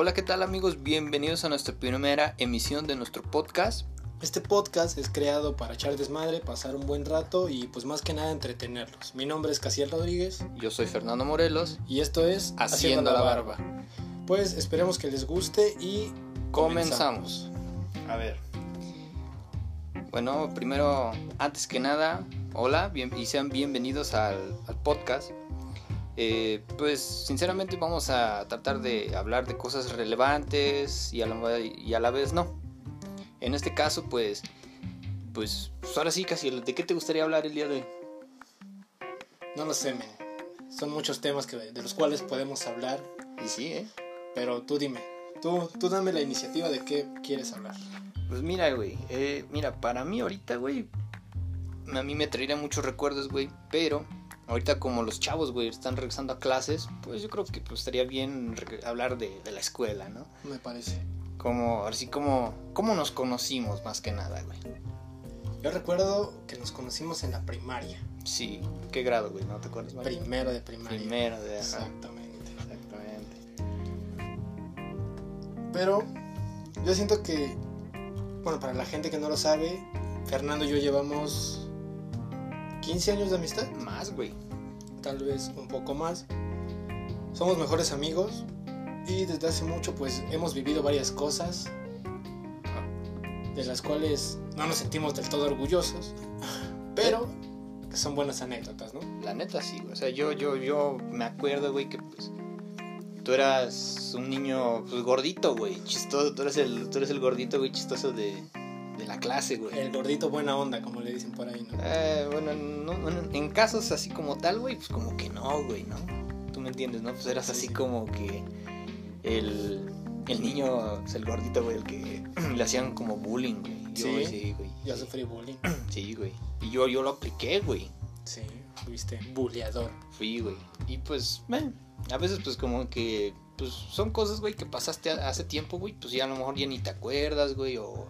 Hola, ¿qué tal amigos? Bienvenidos a nuestra primera emisión de nuestro podcast. Este podcast es creado para echar desmadre, pasar un buen rato y pues más que nada entretenerlos. Mi nombre es Casiel Rodríguez. Yo soy Fernando Morelos. Y esto es Haciendo, la barba. Pues esperemos que les guste y comenzamos. A ver. Bueno, primero, antes que nada, hola bien, y sean bienvenidos al, al podcast. Eh, pues sinceramente vamos a tratar de hablar de cosas relevantes y a, la, y a la vez no. En este caso, pues, pues, pues, ahora sí, casi, ¿de qué te gustaría hablar el día de hoy? No lo sé, men. Son muchos temas que, de los cuales podemos hablar. Y sí, ¿eh? Pero tú dime, tú, tú dame la iniciativa de qué quieres hablar. Pues mira, güey, eh, mira, para mí ahorita, güey, a mí me traería muchos recuerdos, güey, pero ahorita como los chavos, güey, están regresando a clases, pues yo creo que pues, estaría bien hablar de, de, la escuela, ¿no? Me parece. Como, así como, ¿cómo nos conocimos más que nada, güey? Yo recuerdo que nos conocimos en la primaria. Sí, ¿qué grado, güey? ¿No te acuerdas? Primero de primaria. Primero de... Exactamente. Exactamente. Pero yo siento que, bueno, para la gente que no lo sabe, Fernando y yo llevamos 15 años de amistad. Más, güey. Tal vez un poco más. Somos mejores amigos y desde hace mucho pues hemos vivido varias cosas de las cuales no nos sentimos del todo orgullosos, pero que son buenas anécdotas, ¿no? La neta sí, güey. O sea, yo, yo, yo me acuerdo, güey, que pues tú eras un niño pues, gordito, güey, chistoso. Tú eres el, tú eres el gordito, güey, chistoso de, de la clase, güey. El gordito buena onda, como le dicen por ahí, ¿no? Eh, bueno, no, en casos así como tal, güey, pues como que no, güey, ¿no? Tú me entiendes, ¿no? Pues eras Sí, así sí. como que el, el niño, pues, el gordito, güey, el que le hacían como bullying, güey. Yo, Sí. sí, güey. Yo sufrí bullying. Sí, güey. Y yo, yo lo apliqué, güey. Sí, fuiste buleador. Fui, güey. Y pues, man, a veces pues como que, pues son cosas, güey, que pasaste hace tiempo, güey, pues ya a lo mejor ya ni te acuerdas, güey, o,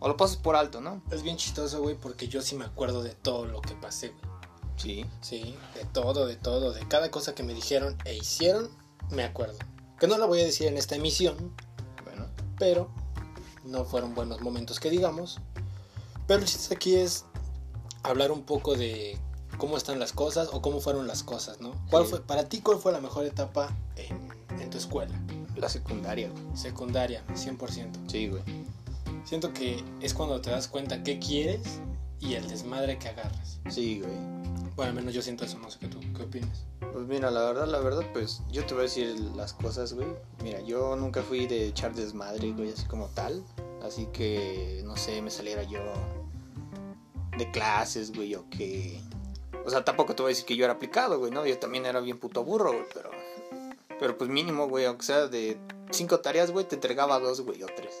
o lo pasas por alto, ¿no? Es bien chistoso, güey, porque yo sí me acuerdo de todo lo que pasé, güey. Sí. Sí, de todo, de todo, de cada cosa que me dijeron e hicieron, me acuerdo. Que no la voy a decir en esta emisión, Bueno, pero no fueron buenos momentos que digamos. Pero el chiste aquí es hablar un poco de cómo están las cosas o cómo fueron las cosas, ¿no? ¿Cuál Sí. fue, para ti, cuál fue la mejor etapa en, en tu escuela? la secundaria, güey. Secundaria, 100%. Sí, güey. Siento que es cuando te das cuenta qué quieres y el desmadre que agarras. Sí, güey. Bueno, al menos yo siento eso, no sé qué tú, qué opinas. Pues mira, la verdad, la verdad, pues yo te voy a decir las cosas, güey. Mira, yo nunca fui de echar desmadre, güey, así como tal. Así que, no sé, me saliera yo de clases, güey, o que... O sea, tampoco te voy a decir que yo era aplicado, güey, ¿no? Yo también era bien puto burro, güey, pero... Pero pues mínimo, güey, aunque sea de cinco tareas, güey, te entregaba dos, güey, o tres.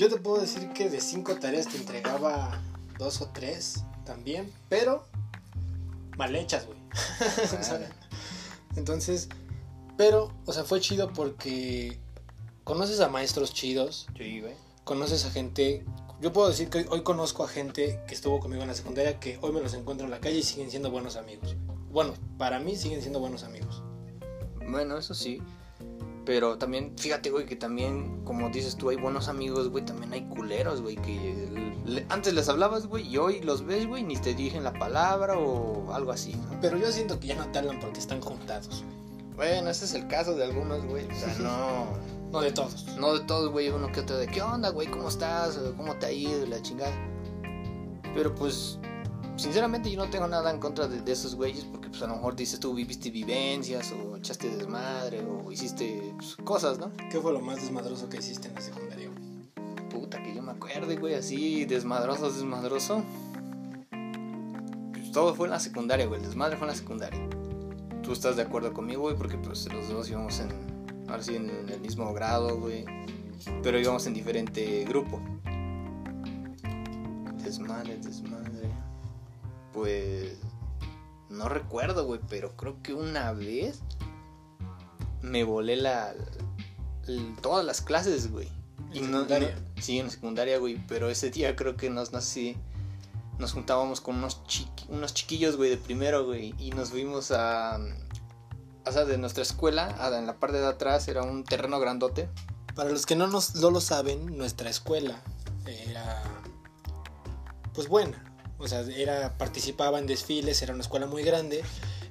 Yo te puedo decir que de cinco tareas te entregaba dos o tres también, pero mal hechas, güey. O sea, Entonces, pero, o sea, fue chido porque conoces a maestros chidos, Sí, güey. conoces a gente. Yo puedo decir que hoy, hoy conozco a gente que estuvo conmigo en la secundaria que hoy me los encuentro en la calle y siguen siendo buenos amigos. Bueno, para mí siguen siendo buenos amigos. Bueno, eso sí. Pero también, fíjate, güey, que también, como dices tú, hay buenos amigos, güey, también hay culeros, güey, que le- antes les hablabas, güey, y hoy los ves, güey, ni te dirigen la palabra o algo así, ¿no? Pero yo siento que ya no te hablan porque están juntados. Bueno, ese es el caso de algunos, güey, o sea, no, No de todos. no de todos, güey, uno que otro de, ¿qué onda, güey? ¿Cómo estás? O, ¿Cómo te ha ido? La chingada. Pero pues, sinceramente yo no tengo nada en contra de, de esos güeyes, porque pues a lo mejor dices tú viviste vivencias, o echaste desmadre, o hiciste pues, cosas, ¿no? ¿Qué fue lo más desmadroso que hiciste en la secundaria? güey? Puta, que yo me acuerde, güey, así, desmadroso, desmadroso. Pues todo fue en la secundaria, güey, el desmadre fue en la secundaria. Tú estás de acuerdo conmigo, güey, porque pues los dos íbamos en, ahora sí, en el mismo grado, güey, pero íbamos en diferente grupo. Desmadre, desmadre. Pues, no recuerdo, güey, pero creo que una vez me volé la, todas las clases, güey. ¿En Y no- no- sí, en secundaria, güey. Pero ese día creo que nos, no sé si nos juntábamos con unos, chiqui- unos chiquillos, güey, de primero, güey. Y nos fuimos a, o sea, de nuestra escuela, a- en la parte de atrás era un terreno grandote. Para los que no, nos, no lo saben, nuestra escuela era pues buena. O sea, era, participaba en desfiles, era una escuela muy grande.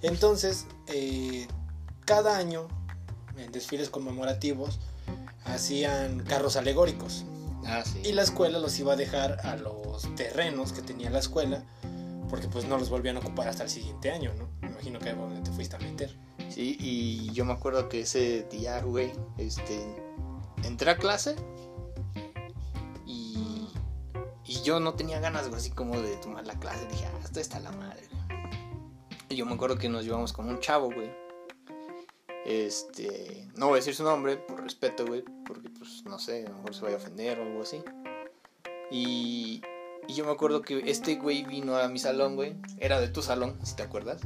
Entonces, eh, cada año, en desfiles conmemorativos, hacían carros alegóricos. Ah, sí. Y la escuela los iba a dejar a los terrenos que tenía la escuela, porque pues no los volvían a ocupar hasta el siguiente año, ¿no? Me imagino que donde te fuiste a meter. Sí, y yo me acuerdo que ese día, güey, este, entré a clase yo no tenía ganas, güey, así como de tomar la clase. Dije, ah, esto está la madre. Y yo me acuerdo que nos llevamos con un chavo, güey. Este, no voy a decir su nombre por respeto, güey, porque pues no sé, a lo mejor se vaya a ofender o algo así. Y, y yo me acuerdo que este güey vino a mi salón, güey. Era de tu salón, si te acuerdas.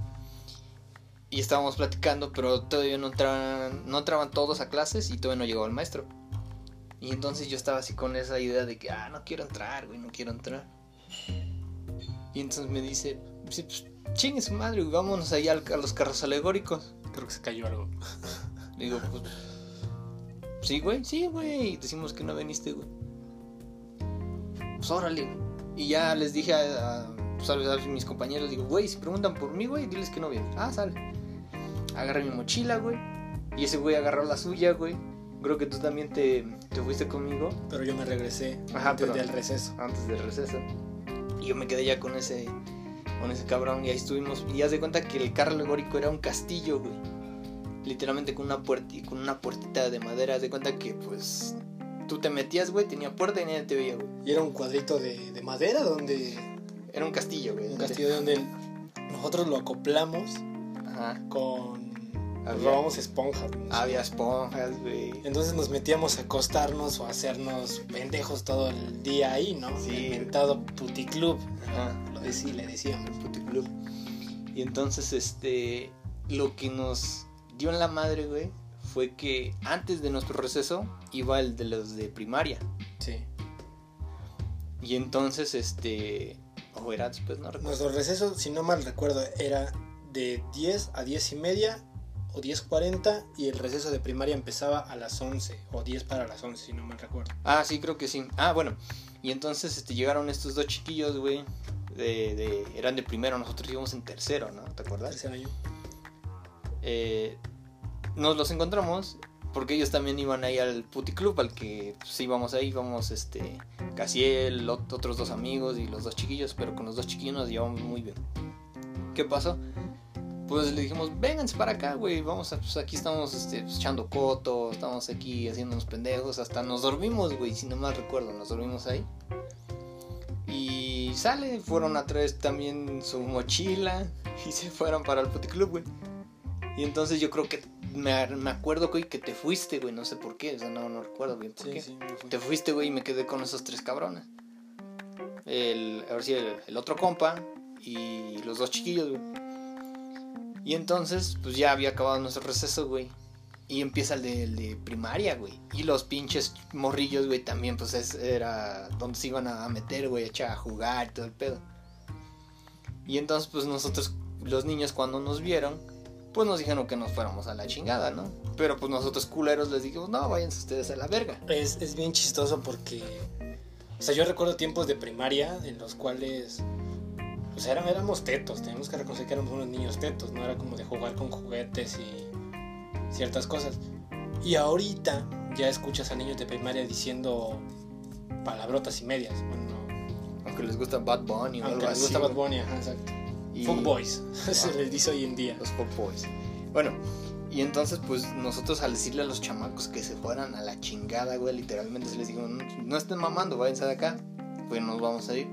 Y estábamos platicando, pero todavía no entraban, no entraban todos a clases y todavía no llegó el maestro. Y entonces yo estaba así con esa idea de que, ah, no quiero entrar, güey, no quiero entrar. Y entonces me dice, sí, pues chingue su madre, güey, vámonos ahí al- a los carros alegóricos. Creo que se cayó algo. Le digo, pues, sí, güey, sí, güey. Decimos que no viniste, güey. Pues órale. güey. Y ya les dije a, a, pues, a- a mis compañeros, digo, güey, si preguntan por mí, güey, diles que no viene. Ah, sale. Agarré mi mochila, güey. Y ese güey agarró la suya, güey. Creo que tú también te, te fuiste conmigo Pero yo me regresé Ajá, antes pero- del receso. antes del receso. Y yo me quedé ya con ese con ese cabrón y ahí estuvimos. Y haz de cuenta que el carro alegórico era un castillo, güey. Literalmente con una puerta con una puertita de madera. Haz de cuenta que pues tú te metías, güey, tenía puerta y nadie te veía, güey. Y era un cuadrito de, de madera donde... Era un castillo, güey. Un castillo donde nosotros lo acoplamos Ajá. con... Robamos esponjas. ¿no? Había esponjas, güey. Entonces nos metíamos a acostarnos o a hacernos pendejos todo el día ahí, ¿no? Sí. Inventado puticlub. Ajá. Lo decí, le decíamos. puticlub. Y entonces, este, lo que nos dio en la madre, güey, fue que antes de nuestro receso iba el de los de primaria. Sí. Y entonces, este, o era después, no recuerdo. Nuestro receso, si no mal recuerdo, era de 10 a 10 y media o 10.40 y el receso de primaria empezaba a las 11 o 10 para las 11, si no mal recuerdo. Ah, sí, creo que sí. Ah, bueno. Y entonces, este, llegaron estos dos chiquillos, güey. De, de, eran de primero, nosotros íbamos en tercero, ¿no? ¿Te acuerdas? Tercer año. eh, nos los encontramos porque ellos también iban ahí al puticlub al que pues, íbamos ahí, íbamos este Casiel, ot- otros dos amigos y los dos chiquillos, pero con los dos chiquillos nos llevamos muy bien. ¿Qué pasó? Pues le dijimos, vénganse para acá, güey, vamos a, pues aquí estamos este, pues, echando coto, estamos aquí haciéndonos pendejos, hasta nos dormimos, güey, si no mal recuerdo, nos dormimos ahí. Y sale, fueron a traer también su mochila y se fueron para el puticlub, güey. Y entonces yo creo que me, me acuerdo, güey, que te fuiste, güey, no sé por qué, o sea, no, no recuerdo bien por Sí, qué. sí, fui. Te fuiste, güey, y me quedé con esos tres cabrones. El, a ver si el, el otro compa y los dos chiquillos, güey. Y entonces, pues ya había acabado nuestro receso, güey. Y empieza el de, el de primaria, güey. Y los pinches morrillos, güey, también, pues es- era donde se iban a meter, güey, a echar a jugar y todo el pedo. Y entonces, pues nosotros, los niños, cuando nos vieron, pues nos dijeron que nos fuéramos a la chingada, ¿no? Pero pues nosotros culeros les dijimos, no, váyanse ustedes a la verga. Es, es bien chistoso porque, o sea, yo recuerdo tiempos de primaria en los cuales, o sea, éramos, tetos, tenemos que reconocer que éramos unos niños tetos, no era como de jugar con juguetes y ciertas cosas. Y ahorita ya escuchas a niños de primaria diciendo palabrotas y medias, bueno, Aunque les gusta Bad Bunny o aunque algo les así. gusta Bad. Bunny, ajá, exacto. Y- Fuck boys, se les dice hoy en día. Los Fuck Boys. Bueno, y entonces, pues nosotros al decirle a los chamacos que se fueran a la chingada, güey, literalmente se les dijo, no, no estén mamando, váyanse de acá, pues nos vamos a ir.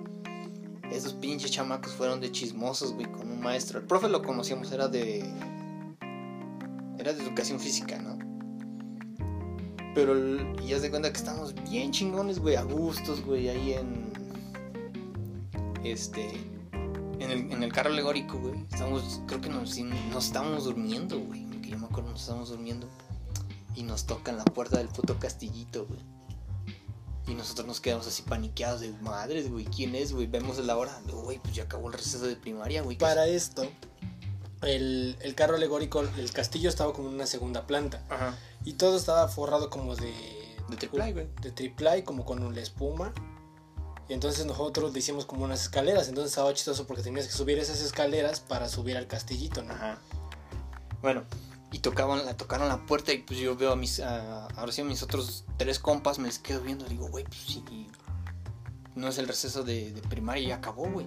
Esos pinches chamacos fueron de chismosos, güey, con un maestro. El profe lo conocíamos, era de. Era de educación física, ¿no? Pero, el- y haz de cuenta que estamos bien chingones, güey, a gustos, güey, ahí en. Este. En el, en el carro alegórico, güey. Estamos, creo que nos, nos estábamos durmiendo, güey. Que yo me acuerdo, nos estábamos durmiendo. Y nos tocan la puerta del puto castillito, güey. Y nosotros nos quedamos así paniqueados de madres, güey. ¿Quién es, güey? Vemos la hora. Güey, pues ya acabó el receso de primaria, güey. ¿qué Para esto, el, el carro alegórico, el castillo estaba como en una segunda planta. Ajá. Y todo estaba forrado como de... De triple güey. De triple como con la espuma. Y entonces nosotros le hicimos como unas escaleras. Entonces estaba chistoso porque tenías que subir esas escaleras para subir al castillito, ¿no? Ajá. Bueno, y tocaban, la tocaron la puerta y pues yo veo a mis, a, ahora sí a mis otros tres compas, me les quedo viendo, digo, güey, pues sí, no es el receso de, de primaria, ya acabó, güey.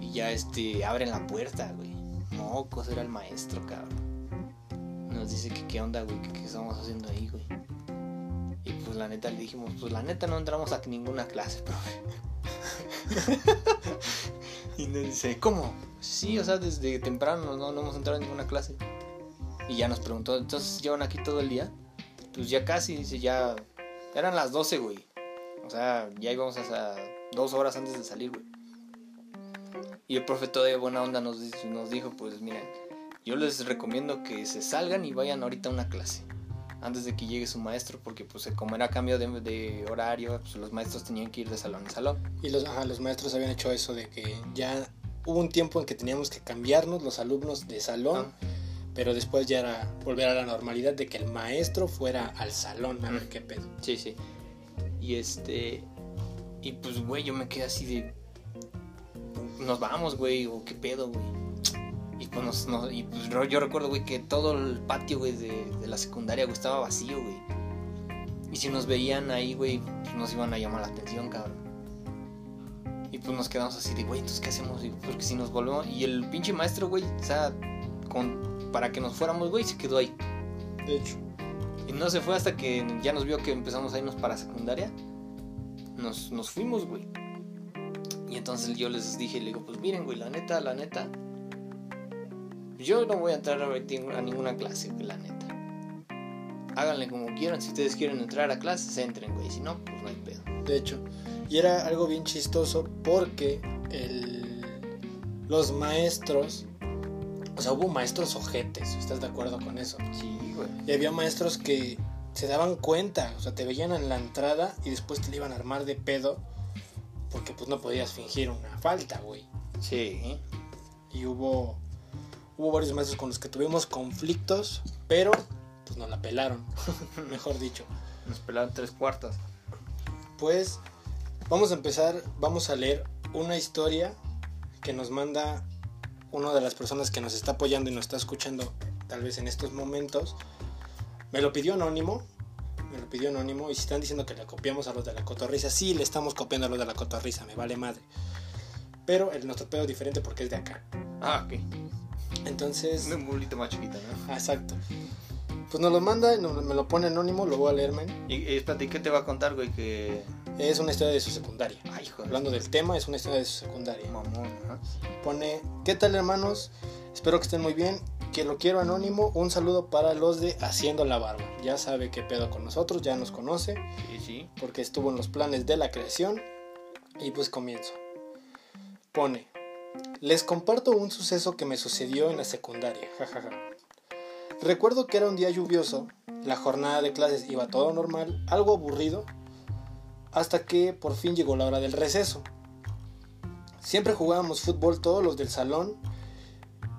Y ya este, abren la puerta, güey. Mocos, era el maestro, cabrón. Nos dice que qué onda, güey, que qué estamos haciendo ahí, güey. Y pues la neta le dijimos, pues la neta no entramos a ninguna clase, profe. y nos dice, ¿cómo? Sí, o sea, desde temprano no, no hemos entrado en ninguna clase. Y ya nos preguntó, entonces llevan aquí todo el día. Pues ya casi, dice, ya. Eran las 12, güey. O sea, ya íbamos hasta dos horas antes de salir, güey. Y el profe de buena onda nos, nos dijo, pues miren, yo les recomiendo que se salgan y vayan ahorita a una clase. Antes de que llegue su maestro, porque pues como era cambio de, de horario, pues los maestros tenían que ir de salón en salón. Y los, ajá, los maestros habían hecho eso de que ya hubo un tiempo en que teníamos que cambiarnos los alumnos de salón. Ah pero después ya era volver a la normalidad de que el maestro fuera al salón a ver qué pedo. Sí, sí. Y este. Y pues, güey, yo me quedé así de. Nos vamos, güey, o qué pedo, güey. Y pues, nos, y pues yo recuerdo, güey, que todo el patio, güey, de, de, la secundaria, güey, estaba vacío, güey. Y si nos veían ahí, güey, pues nos iban a llamar la atención, cabrón. Y pues nos quedamos así de, güey, entonces, ¿qué hacemos? Porque si nos volvemos. Y el pinche maestro, güey, o sea, con para que nos fuéramos, güey, se quedó ahí. De hecho. Y no se fue hasta que ya nos vio que empezamos a irnos para secundaria. Nos, nos fuimos, güey. Y entonces yo les dije, le digo, pues miren, güey, la neta, la neta. Yo no voy a entrar a ninguna clase, güey, la neta. Háganle como quieran, si ustedes quieren entrar a clases, entren, güey. Si no, pues no hay pedo. De hecho, y era algo bien chistoso porque el, los maestros o sea, hubo maestros ojetes, ¿estás de acuerdo con eso? Sí, güey. Y había maestros que se daban cuenta, o sea, te veían en la entrada y después te le iban a armar de pedo porque pues no podías fingir una falta, güey. Sí. Y hubo hubo varios maestros con los que tuvimos conflictos, pero pues nos la pelaron, mejor dicho. Nos pelaron tres cuartas. Pues vamos a empezar, vamos a leer una historia que nos manda una de las personas que nos está apoyando y nos está escuchando tal vez en estos momentos, me lo pidió anónimo, me lo pidió anónimo y si están diciendo que le copiamos a los de la cotorriza, sí le estamos copiando a los de la cotorriza, me vale madre. Pero el nuestro pedo es diferente porque es de acá. Ah, ok. Entonces... Un bulito más chiquito, ¿no? Ah, exacto. Pues nos lo manda, me lo pone anónimo, lo voy a leer, ¿Y, y, espérate, ¿qué te va a contar, güey? Que... Es una historia de su secundaria. Ay, joder. Hablando del tema, es una historia de su secundaria. Mamón. Pone, ¿qué tal hermanos? Espero que estén muy bien. Que lo quiero anónimo. Un saludo para los de Haciendo la Barba. Ya sabe qué pedo con nosotros, ya nos conoce. Sí, sí. Porque estuvo en los planes de la creación. Y pues comienzo. Pone, les comparto un suceso que me sucedió en la secundaria. Recuerdo que era un día lluvioso, la jornada de clases iba todo normal, algo aburrido, hasta que por fin llegó la hora del receso. Siempre jugábamos fútbol todos los del salón,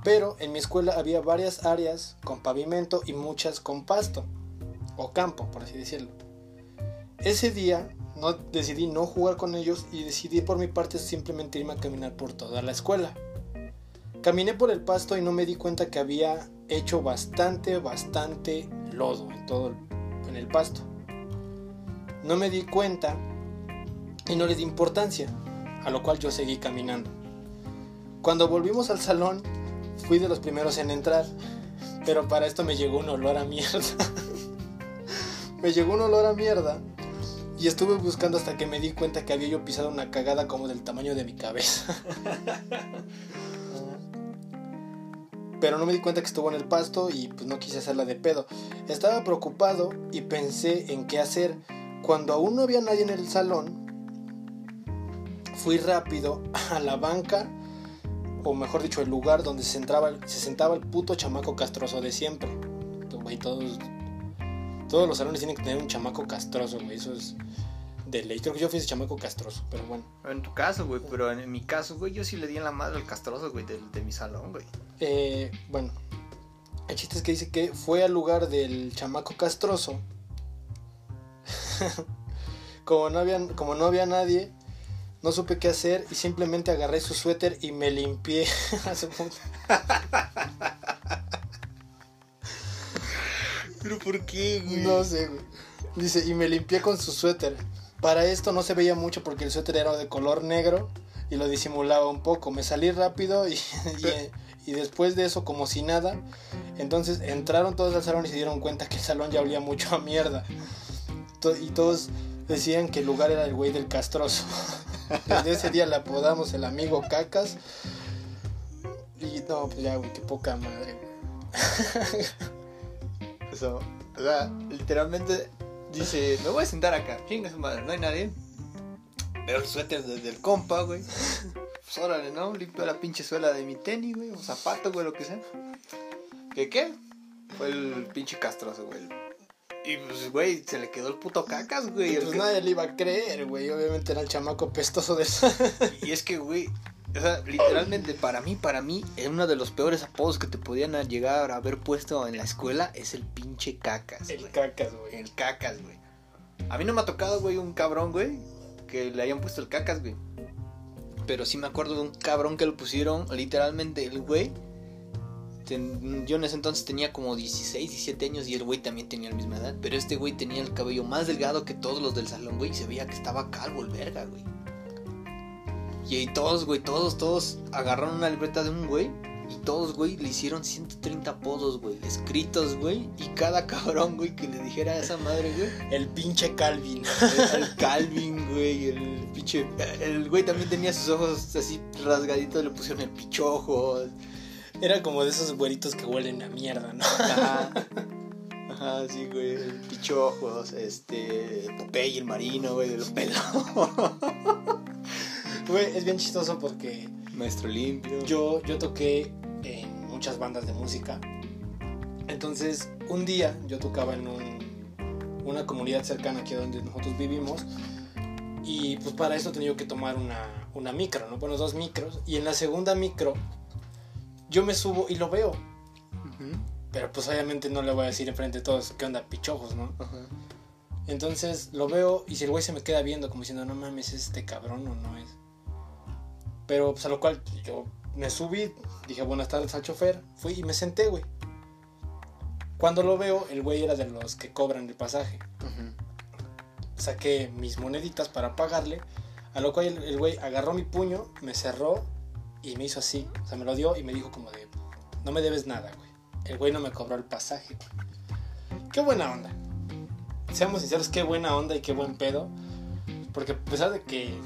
pero en mi escuela había varias áreas con pavimento y muchas con pasto, o campo, por así decirlo. Ese día decidí no jugar con ellos y decidí por mi parte simplemente irme a caminar por toda la escuela. Caminé por el pasto y no me di cuenta que había hecho bastante, bastante lodo en todo en el pasto. No me di cuenta y no le di importancia, a lo cual yo seguí caminando. Cuando volvimos al salón, fui de los primeros en entrar, pero para esto me llegó un olor a mierda. me llegó un olor a mierda y estuve buscando hasta que me di cuenta que había yo pisado una cagada como del tamaño de mi cabeza. pero no me di cuenta que estuvo en el pasto y pues no quise hacerla de pedo. Estaba preocupado y pensé en qué hacer cuando aún no había nadie en el salón, fui rápido a la banca, o mejor dicho, el lugar donde se, se sentaba el puto chamaco castroso de siempre. todos, todos los salones tienen que tener un chamaco castroso, güey. Eso es de ley. Creo que yo fui ese chamaco castroso, pero bueno. En tu caso, güey, pero en mi caso, güey, yo sí le di en la madre al castroso, güey, de, de mi salón, güey. Eh, bueno, el chiste es que dice que fue al lugar del chamaco castroso. como, no había, como no había nadie, no supe qué hacer y simplemente agarré su suéter y me limpié. ¿Pero por qué, güey? no sé, güey. Dice, y me limpié con su suéter. Para esto no se veía mucho porque el suéter era de color negro y lo disimulaba un poco. Me salí rápido y, y, y después de eso como si nada. Entonces entraron todos al salón y se dieron cuenta que el salón ya olía mucho a mierda. To- Y todos decían que el lugar era el güey del castroso. Desde ese día le apodamos el amigo cacas. Y no, pues ya, güey, qué poca madre. Eso, o sea, literalmente dice, me voy a sentar acá, chinga su madre, no hay nadie. Veo el suéter desde el compa, güey. Pues órale, ¿no? Limpio la pinche suela de mi tenis, güey, o zapato, güey, lo que sea. ¿Qué qué? Fue el pinche castroso, güey. Y pues, güey, se le quedó el puto cacas, güey. Pues que- nadie le iba a creer, güey. Obviamente era el chamaco pestoso de Y es que, güey, o sea, literalmente para mí, para mí, eh, uno de los peores apodos que te podían llegar a haber puesto en la escuela es el pinche cacas. El cacas, güey. El cacas, güey. A mí no me ha tocado, güey, un cabrón, güey, que le hayan puesto el cacas, güey. Pero sí me acuerdo de un cabrón que lo pusieron, literalmente, el güey. Ten- yo en ese entonces tenía como 16, 17 años y el güey también tenía la misma edad. Pero este güey tenía el cabello más delgado que todos los del salón, güey. Y se veía que estaba calvo el verga, güey. Y ahí todos, güey, todos, todos agarraron una libreta de un güey. Y todos, güey, le hicieron 130 apodos, güey, escritos, güey. Y cada cabrón, güey, que le dijera a esa madre, güey. El pinche Calvin. El, el Calvin, güey, el pinche. El güey también tenía sus ojos así rasgaditos, le pusieron el pichojo. Era como de esos güeritos que huelen a mierda, ¿no? Ajá. Ajá, sí, güey. Pichojos, este. Popeye el marino, güey, de los pelos. Güey, es bien chistoso porque Maestro limpio. yo, yo toqué en muchas bandas de música. Entonces, un día yo tocaba en un- una comunidad cercana aquí donde nosotros vivimos. Y pues para eso tenía que tomar una, una micro, ¿no? Bueno, dos micros. Y en la segunda micro, yo me subo y lo veo. Pero pues obviamente no le voy a decir enfrente de todos qué onda, pichojos, ¿no? Entonces lo veo y si el güey se me queda viendo como diciendo, no mames, ¿es este cabrón o no es? Pero pues a lo cual yo me subí, dije buenas tardes al chofer, fui y me senté, güey. Cuando lo veo, el güey era de los que cobran el pasaje. Saqué mis moneditas para pagarle, a lo cual el güey agarró mi puño, me cerró y me hizo así. O sea, me lo dio y me dijo como de, no me debes nada, güey. El güey no me cobró el pasaje, güey. Qué buena onda. Seamos sinceros, qué buena onda y qué buen pedo. Porque a pesar de que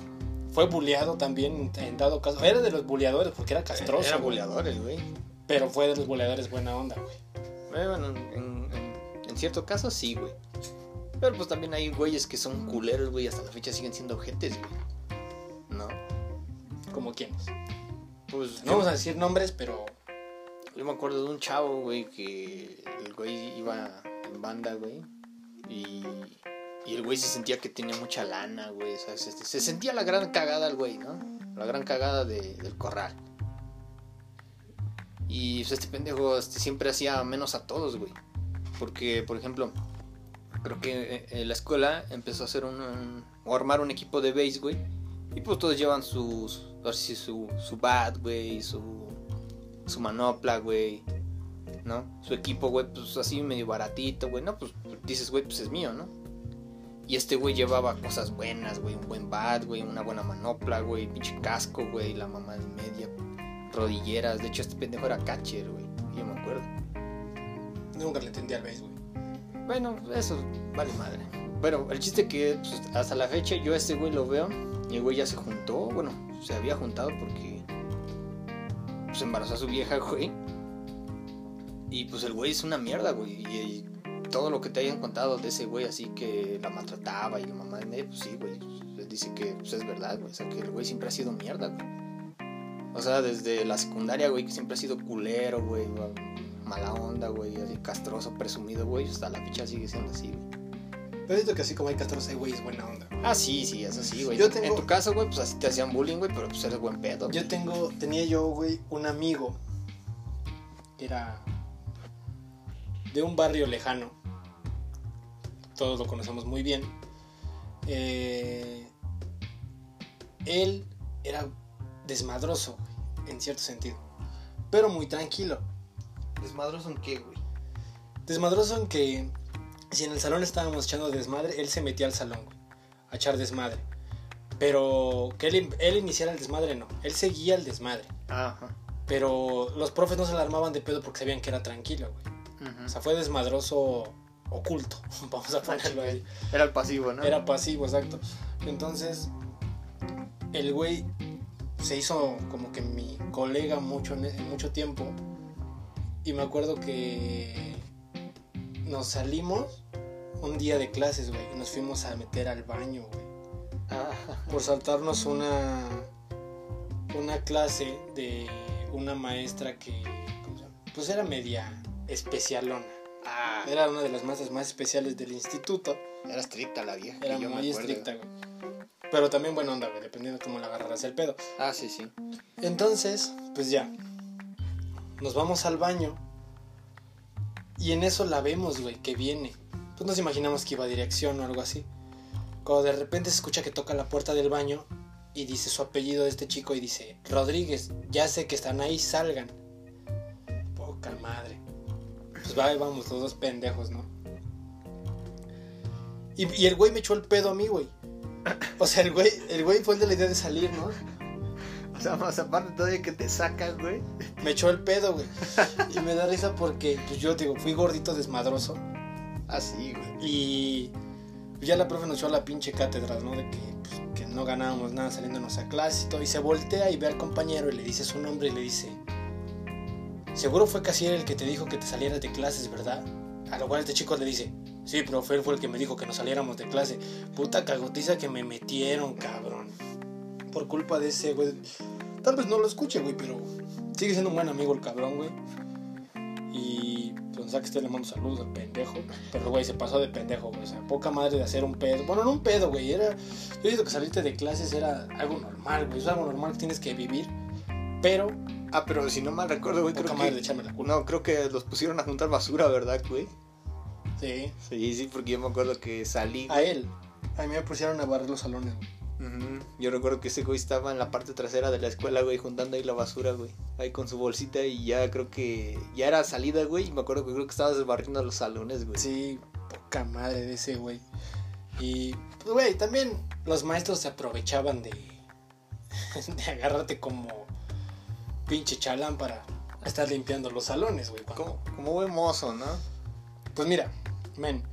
fue bulleado también, en dado caso, era de los bulleadores porque era castroso. Era el güey. Pero fue de los bulleadores buena onda, güey. Eh, Bueno, en, en- en cierto caso sí, güey. Pero pues también hay güeyes que son culeros, güey, hasta la fecha siguen siendo ojetes, güey. ¿No? Como quienes. Pues No vamos a decir nombres, pero Yo me acuerdo de un chavo, güey, que el güey iba en banda, güey. Y, y el güey se sentía que tenía mucha lana, güey. O sea, se, se sentía la gran cagada el güey, ¿no? La gran cagada de- del corral. Y pues, este pendejo este, siempre hacía menos a todos, güey. Porque, por ejemplo, creo que eh, en la escuela empezó a hacer un, un- o armar un equipo de base, güey. Y pues todos llevan sus, ahora sí, su, su bat, güey, su, su manopla, güey. ¿No? Su equipo, güey, pues así medio baratito, güey. No, pues dices, güey, pues es mío, ¿no? Y este güey llevaba cosas buenas, güey. Un buen bat, güey. Una buena manopla, güey. Pinche casco, güey. La mamá de media. Rodilleras. De hecho, este pendejo era catcher, güey. Yo me acuerdo. nunca le entendí al béis, güey. Bueno, eso vale madre. Bueno, el chiste que pues, hasta la fecha yo a este güey lo veo y el güey ya se juntó, bueno, se había juntado porque pues embarazó a su vieja, güey. Y pues el güey es una mierda, güey. Y, y todo lo que te hayan contado de ese güey así que la maltrataba y la mamá de pues sí, güey. pues, dice que pues, es verdad, güey. O sea, que el güey siempre ha sido mierda, güey. O sea, desde la secundaria, güey, que siempre ha sido culero, güey. Mala onda, güey, así castroso, presumido, güey. Hasta la ficha sigue siendo así, güey. Pero siento que así como hay castros, hay güeyes buena onda. Ah, sí, sí, eso sí, güey. Yo tengo- En tu caso, güey, pues así te hacían bullying, güey, pero pues eres buen pedo. Yo tengo, tenía yo, güey, un amigo era de un barrio lejano. Todos lo conocemos muy bien. Eh, él era desmadroso, güey, en cierto sentido. Pero muy tranquilo. ¿Desmadroso en qué, güey? Desmadroso en que si en el salón estábamos echando desmadre, él se metía al salón, güey, a echar desmadre. Pero que él, él iniciara el desmadre, no. Él seguía el desmadre. Ajá. Pero los profes no se alarmaban de pedo porque sabían que era tranquilo, güey. O sea, fue desmadroso oculto, vamos a ponerlo ahí. Era el pasivo, ¿no? Era pasivo, exacto. Entonces, el güey se hizo como que mi colega mucho, en mucho tiempo. Y me acuerdo que nos salimos un día de clases, güey. Y nos fuimos a meter al baño, güey. Ah, Por saltarnos una, una clase de una maestra que ¿cómo se llama? pues era media especialona. ah, Era una de las maestras más especiales del instituto. era estricta la vieja. Era yo me muy acuerdo. estricta, güey. Pero también buena onda, güey, dependiendo de cómo la agarraras el pedo. Ah, sí, sí. Entonces, pues ya. Nos vamos al baño. Y en eso la vemos, güey, que viene. Pues nos imaginamos que iba a dirección o algo así. Cuando de repente se escucha que toca la puerta del baño y dice su apellido de este chico y dice, Rodríguez, ya sé que están ahí, salgan. Poca madre. Pues va, vamos, los dos pendejos, ¿no? Y, y el güey me echó el pedo a mí, güey. O sea, el güey, el güey fue el de la idea de salir, ¿no? O sea, más aparte todavía que te sacas, güey. Me echó el pedo, güey. Y me da risa porque, pues yo digo, fui gordito desmadroso. Así, güey. Y ya la profe nos echó la pinche cátedra, ¿no? De que, pues, que no ganábamos nada saliéndonos a clase y todo. Y se voltea y ve al compañero y le dice su nombre y le dice: Seguro fue Casier el que te dijo que te salieras de clases, ¿verdad? A lo cual este chico le dice: Sí, profe, él fue el que me dijo que nos saliéramos de clase. Puta cagotiza que me metieron, cabrón. Por culpa de ese, güey. Tal vez no lo escuche, güey, pero sigue siendo un buen amigo el cabrón, güey. Y pues que esté le mando saludos al pendejo. Pero güey, se pasó de pendejo, güey. O sea, poca madre de hacer un pedo. Bueno, no un pedo, güey. Era. Yo digo que salirte de clases era algo normal, güey. Es algo normal que tienes que vivir. Pero, Ah, pero si no mal recuerdo, güey, poca creo madre que... de echarme la culpa. No, creo que los pusieron a juntar basura, ¿verdad, güey? Sí. Sí, sí, porque yo me acuerdo que salí. A él. A mí me pusieron a barrer los salones, güey. Yo recuerdo que ese güey estaba en la parte trasera de la escuela, güey, juntando ahí la basura, güey. Ahí con su bolsita y ya creo que ya era salida, güey. Y me acuerdo que creo que estaba desbarriendo los salones, güey. Sí, poca madre de ese güey. Y, pues, güey, también los maestros se aprovechaban de, de agarrarte como pinche chalán para estar limpiando los salones, güey. Como, como buen mozo, ¿no? Pues mira, men.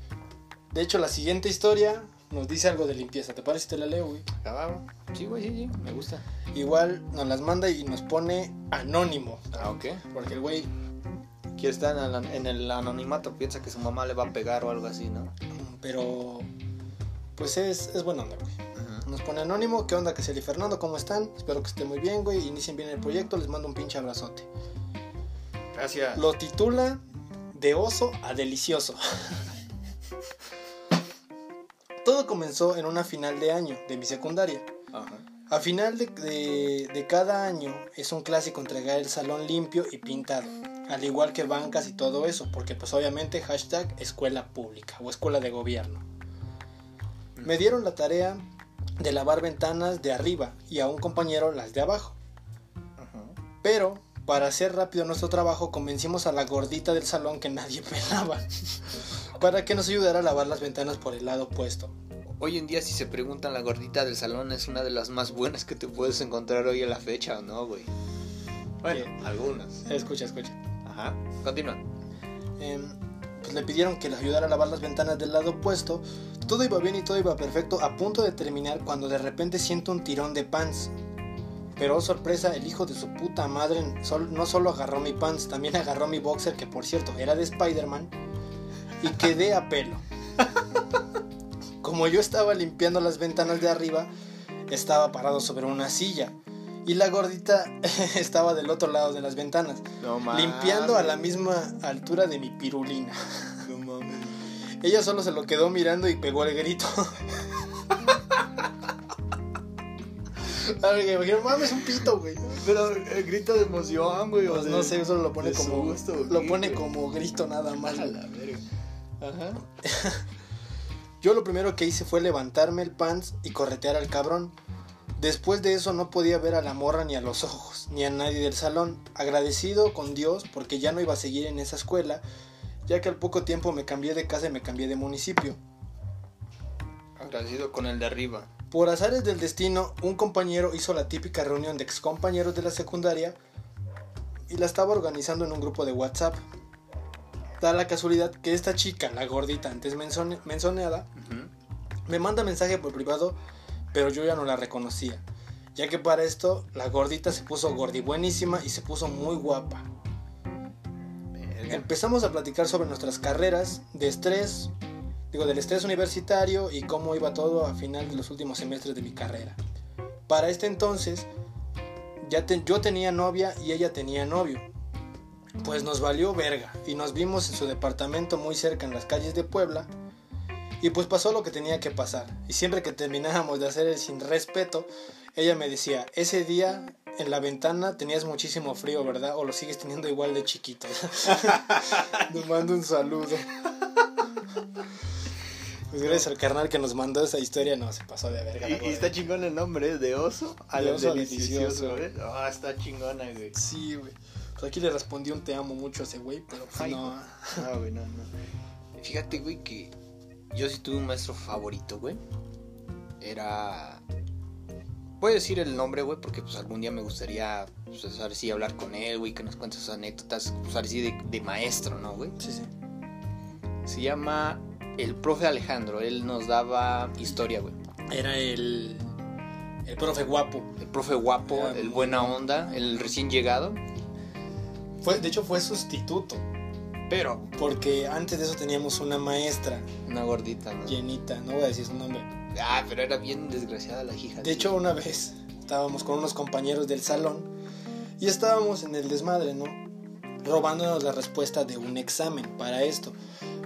De hecho, la siguiente historia nos dice algo de limpieza. ¿Te parece si te la leo, güey? Ah. Sí, güey, sí, sí, me gusta. Igual nos las manda y nos pone anónimo. Ah, ok. Porque el güey, Quiere estar en el, en el anonimato, piensa que su mamá le va a pegar o algo así, ¿no? pero. Pues es, es buena onda, güey. Nos pone anónimo, ¿qué onda, Casel y Fernando? ¿Cómo están? Espero que estén muy bien, güey. Inicien bien el proyecto, les mando un pinche abrazote. Gracias. Lo titula De oso a delicioso. Todo comenzó en una final de año de mi secundaria. Ajá. A final de, de- de cada año es un clásico entregar el salón limpio y pintado, al igual que bancas y todo eso, porque pues obviamente hashtag escuela pública o escuela de gobierno. Me dieron la tarea de lavar ventanas de arriba y a un compañero las de abajo. Ajá. Pero para hacer rápido nuestro trabajo convencimos a la gordita del salón que nadie pelaba para que nos ayudara a lavar las ventanas por el lado opuesto. Hoy en día, si se preguntan, la gordita del salón es una de las más buenas que te puedes encontrar hoy a la fecha, ¿o no, güey? Bueno, algunas. Escucha, escucha. Ajá. Continúa. Em, pues le pidieron que le ayudara a lavar las ventanas del lado opuesto. Todo iba bien y todo iba perfecto, a punto de terminar cuando de repente siento un tirón de pants. Pero oh sorpresa, el hijo de su puta madre no solo agarró mi pants, también agarró mi boxer, que por cierto era de Spider-Man, y quedé a pelo. Como yo estaba limpiando las ventanas de arriba, estaba parado sobre una silla. Y la gordita estaba del otro lado de las ventanas No mames. limpiando a la misma altura de mi pirulina. No mames. Ella solo se lo quedó mirando y pegó el grito. A ver, que imagino, mames, un pito, güey. Pero el grito de emoción, güey. Pues no sé, solo lo pone como. susto, lo ¿qué, pone como grito nada más. A la verga. Ajá. Yo lo primero que hice fue levantarme el pants y corretear al cabrón. Después de eso no podía ver a la morra ni a los ojos, ni a nadie del salón. Agradecido con Dios porque ya no iba a seguir en esa escuela, ya que al poco tiempo me cambié de casa y me cambié de municipio. Agradecido con el de arriba. Por azares del destino, un compañero hizo la típica reunión de excompañeros de la secundaria y la estaba organizando en un grupo de WhatsApp. Da la casualidad que esta chica, la gordita antes menzone- me manda mensaje por privado, pero yo ya no la reconocía, ya que para esto la gordita se puso gordi buenísima y se puso muy guapa. Verga. Empezamos a platicar sobre nuestras carreras de estrés, digo, del estrés universitario y cómo iba todo a final de los últimos semestres de mi carrera. Para este entonces, ya te- yo tenía novia y ella tenía novio. Pues nos valió verga y nos vimos en su departamento muy cerca en las calles de Puebla. Y pues pasó lo que tenía que pasar. Y siempre que terminábamos de hacer el sin respeto, ella me decía, ese día en la ventana tenías muchísimo frío, ¿verdad? O lo sigues teniendo igual de chiquito. Nos mando un saludo. Pues gracias al carnal que nos mandó esa historia, no, se pasó de verga. Y, y está chingón el nombre, ¿eh? de oso a De lo oso delicioso, delicioso. ¿eh? Ah, está chingona, güey. Sí, güey. Pues aquí le respondí un te amo mucho a ese güey, pero pues Ay, no. No, güey, no, no. Fíjate, güey, que yo sí tuve un maestro favorito, güey. Era. Puedo decir el nombre, güey, porque pues algún día me gustaría, pues, ahora sí, hablar con él, güey, que nos cuente sus anécdotas, pues ahora sí, de, de maestro, ¿no, güey? Sí, sí. Se llama el profe Alejandro, él nos daba historia, güey. Era el. El profe guapo. El profe guapo, Era el buena onda, el recién llegado, Fue, de hecho, fue sustituto. pero Porque antes de eso teníamos una maestra, una gordita, ¿no? llenita, no voy a decir su nombre. Ah, pero era bien desgraciada la hija. De hecho, una vez estábamos con unos compañeros del salón y estábamos en el desmadre, ¿no? Robándonos la respuesta de un examen para esto.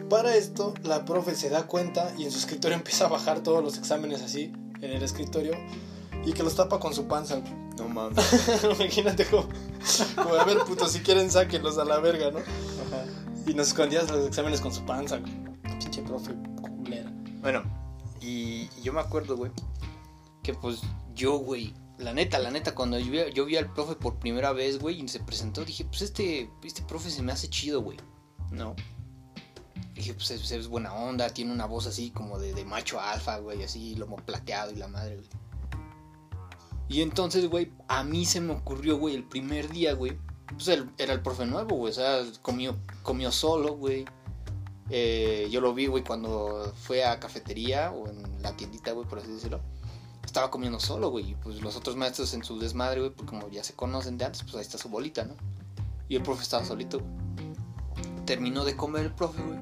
Para esto, la profe se da cuenta y en su escritorio empieza a bajar todos los exámenes así, en el escritorio, y que los tapa con su panza. no mames. Imagínate como, como, a ver, puto, si quieren, sáquenlos a la verga, ¿no? Y nos escondías los exámenes con su panza, güey. Pinche profe culera. Bueno, y yo me acuerdo, güey, que pues yo, güey, la neta, la neta, cuando yo vi, yo vi al profe por primera vez, güey, y se presentó, dije, pues este, este profe se me hace chido, güey, ¿no? Dije, pues es, es buena onda, tiene una voz así como de, de macho alfa, güey, así, lomo plateado y la madre, güey. Y entonces, güey, a mí se me ocurrió, güey, el primer día, güey, pues él era el profe nuevo, güey, o sea, comió, comió solo, güey. Eh, yo lo vi, güey, cuando fue a cafetería o en la tiendita, güey, por así decirlo. Estaba comiendo solo, güey. Y pues los otros maestros en su desmadre, güey, pues como ya se conocen de antes, pues ahí está su bolita, ¿no? Y el profe estaba solito, güey. Terminó de comer el profe, güey.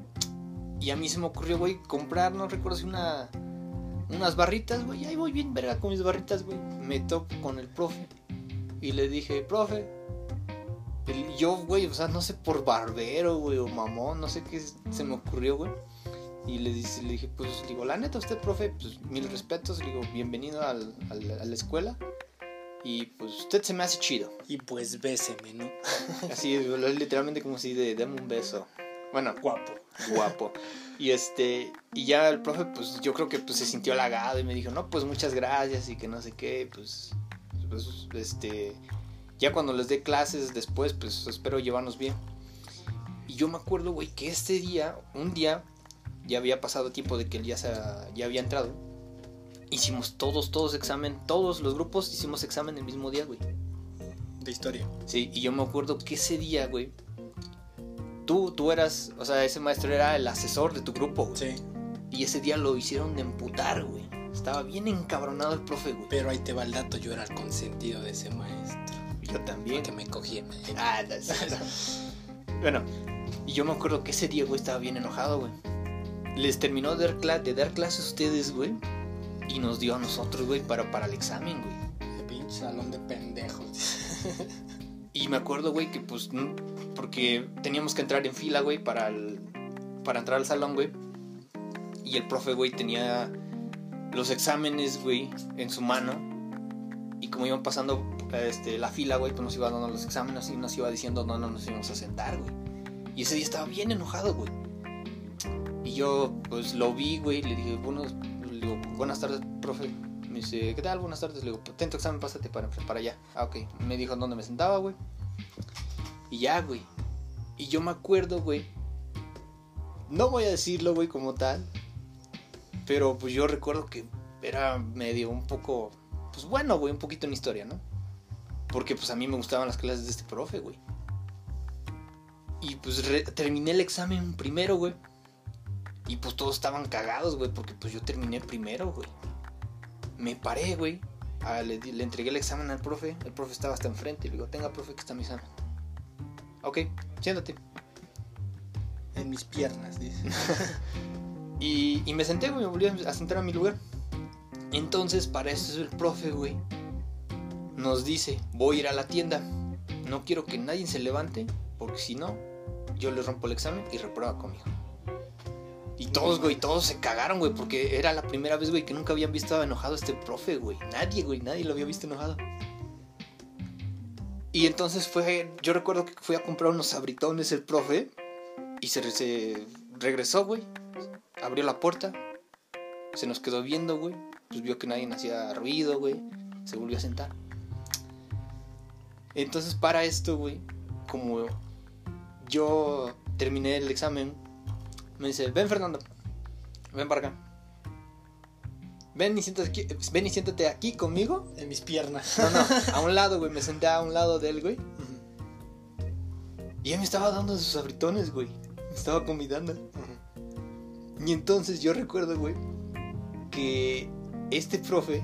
Y a mí se me ocurrió, güey, comprar, no recuerdo si una. Unas barritas, güey. Ahí voy bien, verga, con mis barritas, güey. Me topo con el profe. Y le dije, profe. El- yo, güey, o sea, no sé por barbero, güey, o mamón, no sé qué se me ocurrió, güey. Y le, dice, le dije, pues, digo, la neta, usted, profe, pues, mil respetos, le digo, bienvenido al- al- a la escuela. Y pues, usted se me hace chido. Y pues béseme, ¿no? Así, literalmente como si de, dame un beso. Bueno, Guapo. guapo. Y este, y ya el profe, pues yo creo que pues se sintió halagado y me dijo, no, pues muchas gracias y que no sé qué, pues, pues este, ya cuando les dé clases después, pues espero llevarnos bien. Y yo me acuerdo, güey, que este día, un día, ya había pasado tiempo de que él ya, se, ya había entrado. Hicimos todos, todos examen, todos los grupos hicimos examen el mismo día, güey. De historia. Sí, y yo me acuerdo que ese día, güey, tú, tú eras, o sea, ese maestro era el asesor de tu grupo, güey. Sí. Y ese día lo hicieron de emputar, güey. Estaba bien encabronado el profe, güey. Pero ahí te va el dato, yo era el consentido de ese maestro. Yo también. Que me cogía. Ah, bueno, y yo me acuerdo que ese día, güey, estaba bien enojado, güey. Les terminó de dar, de dar clases a ustedes, güey. Y nos dio a nosotros, güey, para, para el examen, güey. De pinche salón de pendejos. Y me acuerdo, güey, que pues, porque teníamos que entrar en fila, güey, para, para entrar al salón, güey. Y el profe, güey, tenía los exámenes, güey, en su mano. Y como iban pasando este, la fila, güey, pues nos iba dando los exámenes y nos iba diciendo no, no nos íbamos a sentar, güey. Y ese día estaba bien enojado, güey. Y yo, pues lo vi, güey, le dije, buenos, le digo, buenas tardes, profe. Me dice, ¿qué tal? Buenas tardes. Le digo, ten tu examen, pásate para, para allá. Ah, ok. Me dijo dónde me sentaba, güey. Y ya, güey. Y yo me acuerdo, güey. No voy a decirlo, güey, como tal. Pero pues yo recuerdo que era medio un poco, pues bueno, güey, un poquito en historia, ¿no? Porque pues a mí me gustaban las clases de este profe, güey. Y pues terminé el examen primero, güey. Y pues todos estaban cagados, güey, porque pues yo terminé primero, güey. Me paré, güey. Ah, le, entregué el examen al profe. El profe estaba hasta enfrente. Le digo, tenga, profe, que está mi examen. Ok, siéntate. En mis piernas, dice. y, y, me senté, güey, me volví a sentar a mi lugar. Entonces, para eso el profe, güey, nos dice, voy a ir a la tienda. No quiero que nadie se levante, porque si no, yo le rompo el examen y reprueba conmigo. Y todos, güey, todos se cagaron, güey, porque era la primera vez, güey, que nunca habían visto enojado a este profe, güey. Nadie, güey, nadie lo había visto enojado. Y entonces fue, yo recuerdo que fui a comprar unos abritones el profe y se, se regresó, güey. Abrió la puerta, se nos quedó viendo, güey. Pues vio que nadie hacía ruido, güey. Se volvió a sentar. Entonces para esto, güey, como yo terminé el examen, me dice, ven Fernando, ven para acá. Ven y, siéntate aquí, ven y siéntate aquí conmigo. En mis piernas. No, no, a un lado, güey. Me senté a un lado de él, güey. Y él me estaba dando sus abritones, güey. Me estaba convidando. Y entonces yo recuerdo, güey, que este profe,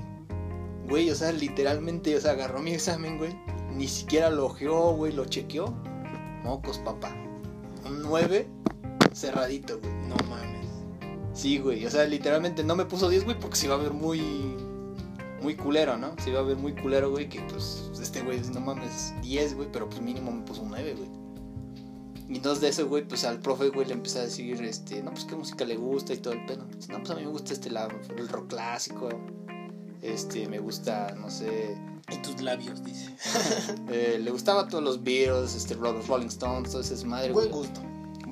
güey, o sea, literalmente, o sea, agarró mi examen, güey. Ni siquiera lo ojeó, güey, lo chequeó. Mocos, papá. Un 9 cerradito, güey. No mames. Sí, güey. O sea, literalmente no me puso 10, güey, porque se iba a ver muy. Muy culero, ¿no? Se iba a ver muy culero, güey, que pues este güey, no mames, 10, güey, pero pues mínimo me puso un 9, güey. Y entonces de eso, güey, pues al profe, güey, le empecé a decir, este, no, pues qué música le gusta y todo el pedo. no, pues a mí me gusta este, el rock clásico. Este, me gusta, no sé. En tus labios, dice. eh, le gustaba todos los Beatles, este, Rolling Stones, todo ese madre, Buen gusto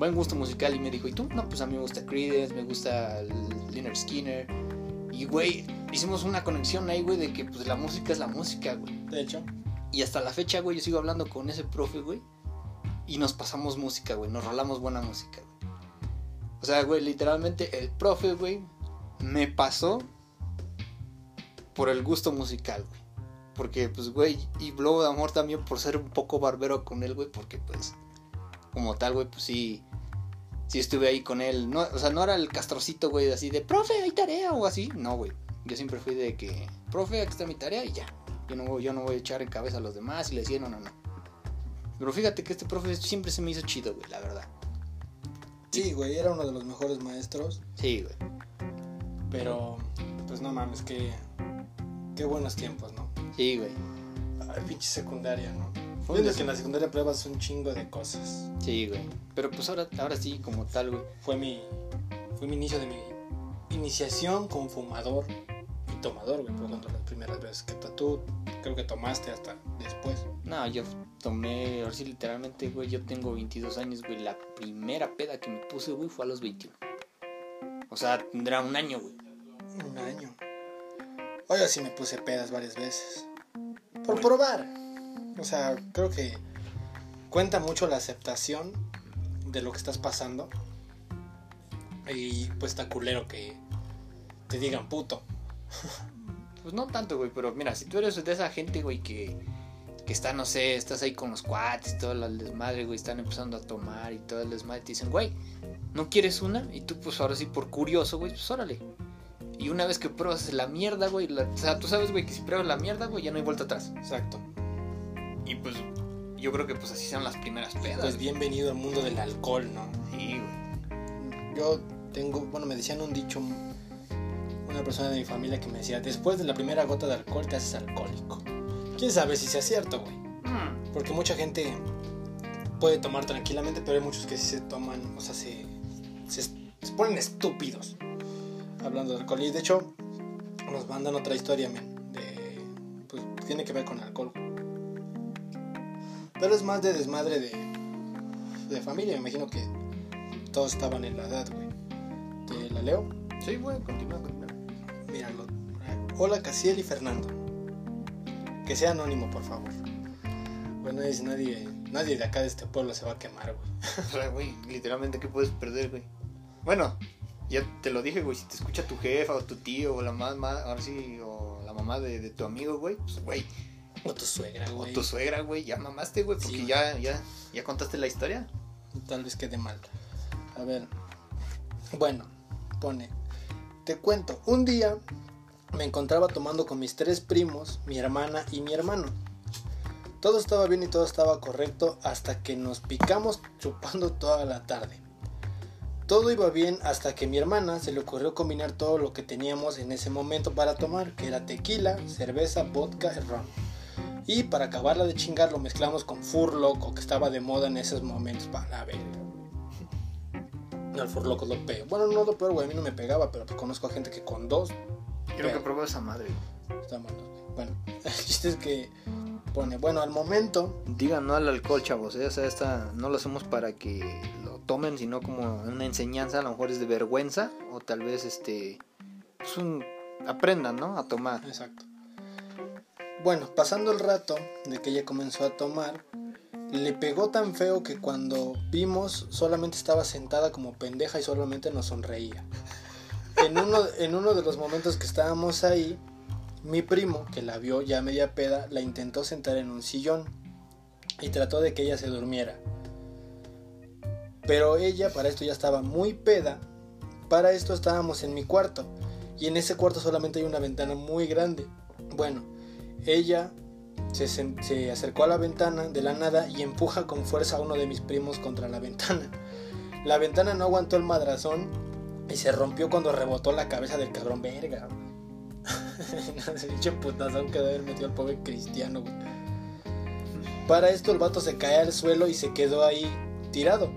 buen gusto musical y me dijo, ¿y tú? No, pues a mí me gusta Creedence, me gusta Leonard Skinner. Y, güey, hicimos una conexión ahí, güey, de que pues la música es la música, güey. De hecho. Y hasta la fecha, güey, yo sigo hablando con ese profe, güey. Y nos pasamos música, güey, nos rolamos buena música, güey. O sea, güey, literalmente el profe, güey, me pasó por el gusto musical, güey. Porque, pues, güey, y Blow de Amor también por ser un poco barbero con él, güey, porque, pues, como tal, güey, pues sí, sí estuve ahí con él. No, o sea, no era el castrocito, güey, así de, profe, hay tarea o así. No, güey. Yo siempre fui de que, profe, aquí está mi tarea y ya. Yo no, yo no voy a echar en cabeza a los demás y le decía, no, no, no. Pero fíjate que este profe siempre se me hizo chido, güey, la verdad. Sí, güey, era uno de los mejores maestros. Sí, güey. Pero, pues no mames, que. Qué buenos tiempos, ¿no? Sí, güey. Ay, pinche secundaria, ¿no? Fue que en la secundaria pruebas un chingo de cosas. Sí, güey. Pero pues ahora, ahora sí, como tal, güey. Fue mi, fue mi inicio de mi iniciación con fumador y tomador, güey. Fue cuando las primeras veces que tú creo que tomaste hasta después. No, yo tomé, ahora sí, literalmente, güey, yo tengo 22 años, güey. La primera peda que me puse, güey, fue a los 21. O sea, tendrá un año, güey. Un año. Oye, sí me puse pedas varias veces. Por probar. O sea, creo que cuenta mucho la aceptación de lo que estás pasando. Y pues está culero que te digan puto. Pues no tanto, güey, pero mira, si tú eres de esa gente, güey, que, que está, no sé, estás ahí con los cuates, todo el desmadre, güey, están empezando a tomar y todo el desmadre, te dicen, güey, ¿no quieres una? Y tú, pues ahora sí, por curioso, güey, pues órale. Y una vez que pruebas la mierda, güey, o sea, tú sabes, güey, que si pruebas la mierda, güey, ya no hay vuelta atrás. Exacto. Y pues yo creo que pues así son las primeras pedas. Pues bienvenido al mundo del alcohol, ¿no? Sí, güey. Yo tengo, bueno, me decían un dicho, una persona de mi familia que me decía, después de la primera gota de alcohol te haces alcohólico. ¿Quién sabe si sea cierto, güey? Mm. Porque mucha gente puede tomar tranquilamente, pero hay muchos que sí se toman, o sea, se, se, se ponen estúpidos hablando de alcohol. Y de hecho, nos mandan otra historia, men tiene que ver con alcohol. Pero es más de desmadre de, de familia. Me imagino que todos estaban en la edad, güey. ¿Te la leo? Sí, güey, continúa, continúa. Míralo. Hola, Casiel y Fernando. Que sea anónimo, por favor. Bueno, es nadie, nadie de acá de este pueblo se va a quemar, güey. O sea, güey, literalmente, ¿qué puedes perder, güey? Bueno, ya te lo dije, güey, si te escucha tu jefa o tu tío o la mamá, ahora sí, o la mamá de, de tu amigo, güey, pues, güey, O tu suegra, o güey. tu suegra, güey, ya mamaste, güey, porque ya, ya, ya contaste la historia. Tal vez quede mal. A ver. Bueno, pone. Te cuento, un día me encontraba tomando con mis tres primos, mi hermana y mi hermano. Todo estaba bien y todo estaba correcto hasta que nos picamos chupando toda la tarde. Todo iba bien hasta que mi hermana se le ocurrió combinar todo lo que teníamos en ese momento para tomar, que era tequila, cerveza, vodka y ron. Y para acabarla de chingar lo mezclamos con Furloco, que estaba de moda en esos momentos. Para la verga. No, el Furloco es lo peor. Bueno, no lo peor, güey. A mí no me pegaba, pero pues conozco a gente que con dos Quiero que pruebe esa madre. está malo. güey. Bueno, el chiste es que pone, bueno, al momento, Digan no al alcohol, chavos, ¿eh? o sea, esta no lo hacemos para que lo tomen, sino como una enseñanza, a lo mejor es de vergüenza, o tal vez, este, pues un, aprendan, ¿no? A tomar. exacto. Bueno, pasando el rato de que ella comenzó a tomar, le pegó tan feo que cuando vimos solamente estaba sentada como pendeja y solamente nos sonreía. En uno, en uno de los momentos que estábamos ahí, mi primo, que la vio ya media peda, la intentó sentar en un sillón y trató de que ella se durmiera. Pero ella para esto ya estaba muy peda. Para esto estábamos en mi cuarto y en ese cuarto solamente hay una ventana muy grande. Bueno, ella se, se acercó a la ventana de la nada y empuja con fuerza a uno de mis primos contra la ventana. La ventana no aguantó el madrazón y se rompió cuando rebotó la cabeza del cabrón verga. sé, pinche putazón que debe haber metido al pobre cristiano. Para esto el vato se cae al suelo y se quedó ahí tirado.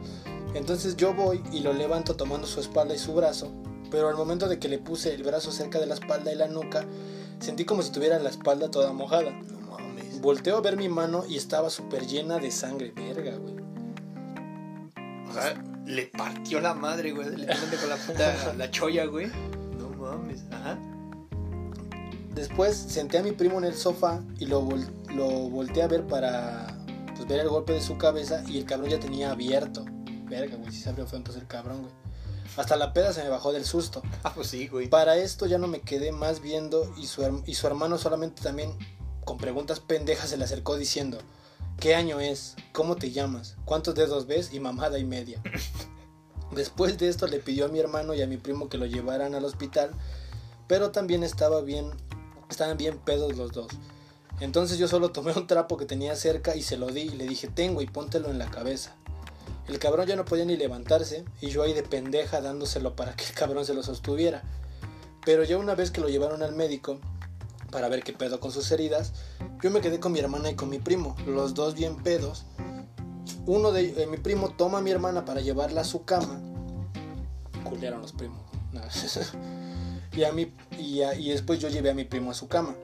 Entonces yo voy y lo levanto tomando su espalda y su brazo, pero al momento de que le puse el brazo cerca de la espalda y la nuca, sentí como si tuviera la espalda toda mojada. No mames. Volteo a ver mi mano y estaba súper llena de sangre, verga, güey. O sea, le partió la madre, güey, literalmente con la puta, la cholla, güey. No mames, ajá. Después senté a mi primo en el sofá y lo, vol- lo volteé a ver para pues, ver el golpe de su cabeza y el cabrón ya tenía abierto. Verga, güey, si se abrió fue entonces el cabrón, güey. Hasta la peda se me bajó del susto. Ah, pues sí, güey. Para esto ya no me quedé más viendo y su, y su hermano solamente también con preguntas pendejas se le acercó diciendo, ¿qué año es? ¿Cómo te llamas? ¿Cuántos dedos ves? Y mamada y media. Después de esto le pidió a mi hermano y a mi primo que lo llevaran al hospital, pero también estaba bien, estaban bien pedos los dos. Entonces yo solo tomé un trapo que tenía cerca y se lo di y le dije, tengo y póntelo en la cabeza. El cabrón ya no podía ni levantarse y yo ahí de pendeja dándoselo para que el cabrón se lo sostuviera. Pero ya una vez que lo llevaron al médico para ver qué pedo con sus heridas, yo me quedé con mi hermana y con mi primo, los dos bien pedos. Uno de eh, mi primo toma a mi hermana para llevarla a su cama. Culearon los primos. Y a mí y, a- y después yo llevé a mi primo a su cama.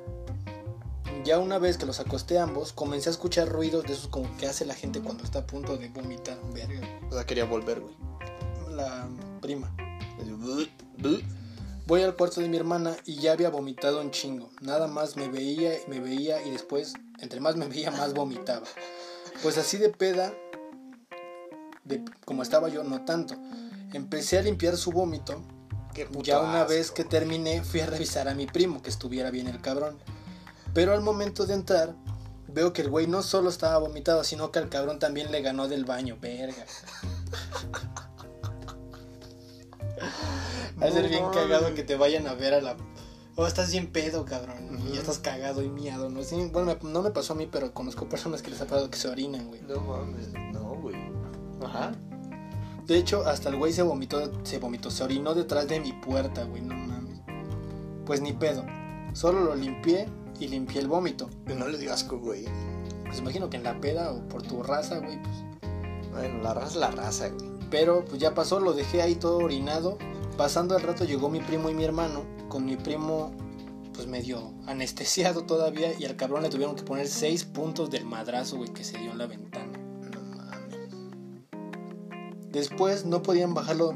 Ya una vez que los acosté ambos, comencé a escuchar ruidos de esos como que hace la gente cuando está a punto de vomitar. Verga. O sea, quería volver, güey. La prima. Voy al cuarto de mi hermana y ya había vomitado un chingo. Nada más me veía y me veía y después, entre más me veía, más vomitaba. Pues así de peda, de, como estaba yo, no tanto. Empecé a limpiar su vómito. Ya una asco. vez que terminé, fui a revisar a mi primo, que estuviera bien el cabrón. Pero al momento de entrar, veo que el güey no solo estaba vomitado, sino que al cabrón también le ganó del baño, verga. Va a ser bien cagado que te vayan a ver a la. Oh, estás bien pedo, cabrón. Y ya estás cagado y miado, ¿no? Sí, bueno, me- no me pasó a mí, pero conozco personas que les ha pasado que se orinan, güey. No mames, no, güey. Ajá. De hecho, hasta el güey se vomitó, se vomitó, se orinó detrás de mi puerta, güey, no mames. Pues ni pedo. Solo lo limpié y limpié el vómito. No le digas asco, güey. Pues imagino que en la peda o por tu raza, güey, pues. Bueno, la raza es la raza, güey. Pero pues ya pasó, lo dejé ahí todo orinado. Pasando el rato llegó mi primo y mi hermano. Con mi primo, pues pues medio anestesiado todavía y al cabrón le tuvieron que poner seis puntos del madrazo, güey, que se dio en la ventana. No mames. Después no podían bajarlo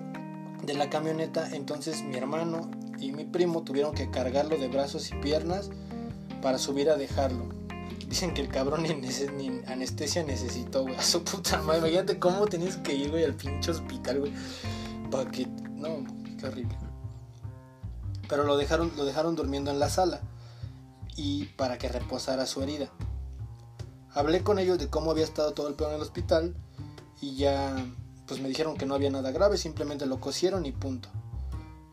de la camioneta, entonces mi hermano y mi primo tuvieron que cargarlo de brazos y piernas para subir a dejarlo. Dicen que el cabrón ni, anestesia necesitó, güey. A su puta madre. Imagínate cómo tenías que ir, güey, al pinche hospital, güey. Para que. No, qué horrible. Pero lo dejaron, lo dejaron durmiendo en la sala. Y para que reposara su herida. Hablé con ellos de cómo había estado todo el pedo en el hospital. Y ya. Pues me dijeron que no había nada grave, simplemente lo cosieron y punto.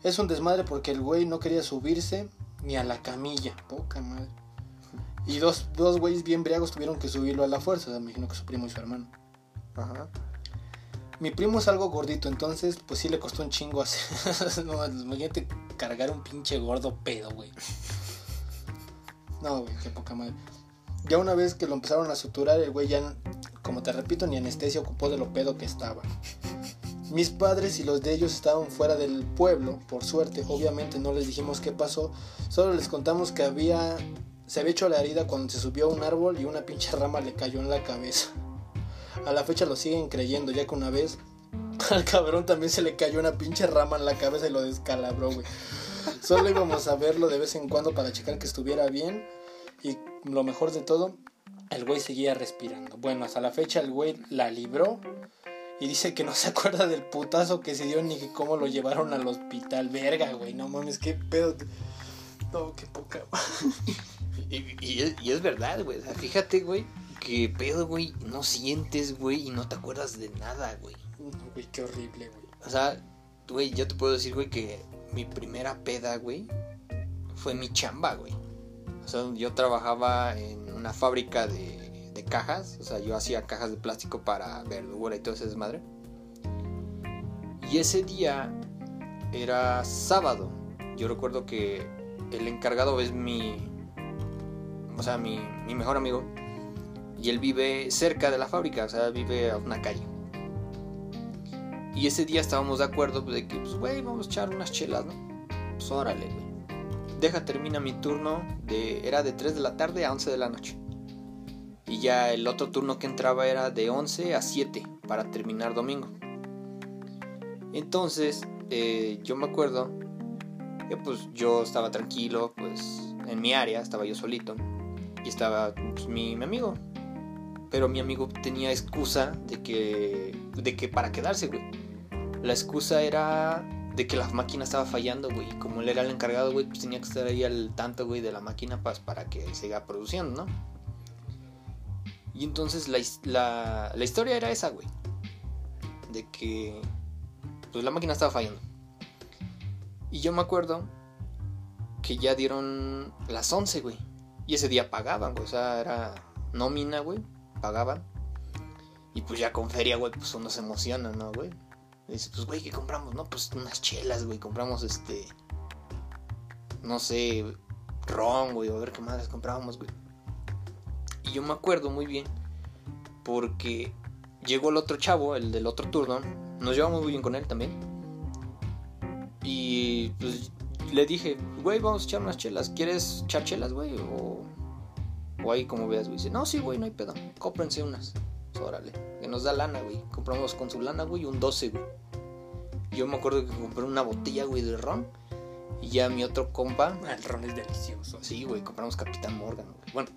Es un desmadre porque el güey no quería subirse ni a la camilla. Poca madre. Y dos, dos güeyes bien briagos tuvieron que subirlo a la fuerza. o sea, me imagino que su primo y su hermano. Ajá. Mi primo es algo gordito, entonces pues sí le costó un chingo hacer. no, imagínate cargar un pinche gordo pedo, güey. No, güey, qué poca madre. Ya una vez que lo empezaron a suturar, el güey ya, como te repito, ni anestesia ocupó de lo pedo que estaba. Mis padres y los de ellos estaban fuera del pueblo, por suerte. Obviamente no les dijimos qué pasó, solo les contamos que había se había hecho la herida cuando se subió a un árbol y una pinche rama le cayó en la cabeza. A la fecha lo siguen creyendo, ya que una vez al cabrón también se le cayó una pinche rama en la cabeza y lo descalabró, güey. Solo íbamos a verlo de vez en cuando para checar que estuviera bien. Y lo mejor de todo, el güey seguía respirando. Bueno, hasta la fecha el güey la libró. Y dice que no se acuerda del putazo que se dio ni cómo lo llevaron al hospital. Verga, güey, no mames, qué pedo. No, qué poca. Y, y es, y es verdad, güey. O sea, fíjate, güey, que pedo, güey, no sientes, güey, y no te acuerdas de nada, güey. No, güey, qué horrible, güey. O sea, güey, yo te puedo decir, güey, que mi primera peda, güey, fue mi chamba, güey. O sea, yo trabajaba en una fábrica de, de cajas. O sea, yo hacía cajas de plástico para verdura y todo ese desmadre. Y ese día era sábado. Yo recuerdo que el encargado es mi. O sea, mi, mi mejor amigo. Y él vive cerca de la fábrica, o sea, vive a una calle. Y ese día estábamos de acuerdo pues, de que, pues, güey, vamos a echar unas chelas, ¿no? Pues órale, güey. Deja, termina mi turno. De, era de 3 de la tarde a 11 de la noche. Y ya el otro turno que entraba era de 11 a 7 para terminar domingo. Entonces, eh, yo me acuerdo que pues yo estaba tranquilo, pues en mi área, estaba yo solito. Y estaba pues, mi, mi amigo. Pero mi amigo tenía excusa de que, de que para quedarse, güey. La excusa era de que la máquina estaba fallando, güey. Como él era el encargado, güey, pues tenía que estar ahí al tanto, güey, de la máquina pues, para que siga produciendo, ¿no? Y entonces la, la, la historia era esa, güey. De que pues la máquina estaba fallando. Y yo me acuerdo que ya dieron las 11, güey. Y ese día pagaban, güey. O sea, era nómina, güey. Pagaban. Y pues ya con feria, güey, pues uno se emociona, ¿no, güey? Dice, pues, güey, ¿qué compramos? No, pues unas chelas, güey. Compramos este. No sé, ron, güey. A ver qué más comprábamos, güey. Y yo me acuerdo muy bien. Porque llegó el otro chavo, el del otro turno. Nos llevamos muy bien con él también. Y pues le dije, güey, vamos a echar unas chelas. ¿Quieres echar chelas, güey? O, o ahí como veas, güey. Dice, no, sí, güey, no hay pedo. Cómprense unas. Pues, órale. Que nos da lana, güey. Compramos con su lana, güey, un 12, güey. Yo me acuerdo que compré una botella, güey, de ron. Y ya mi otro compa, El ron es delicioso. Sí, güey, compramos Capitán Morgan, güey. Bueno,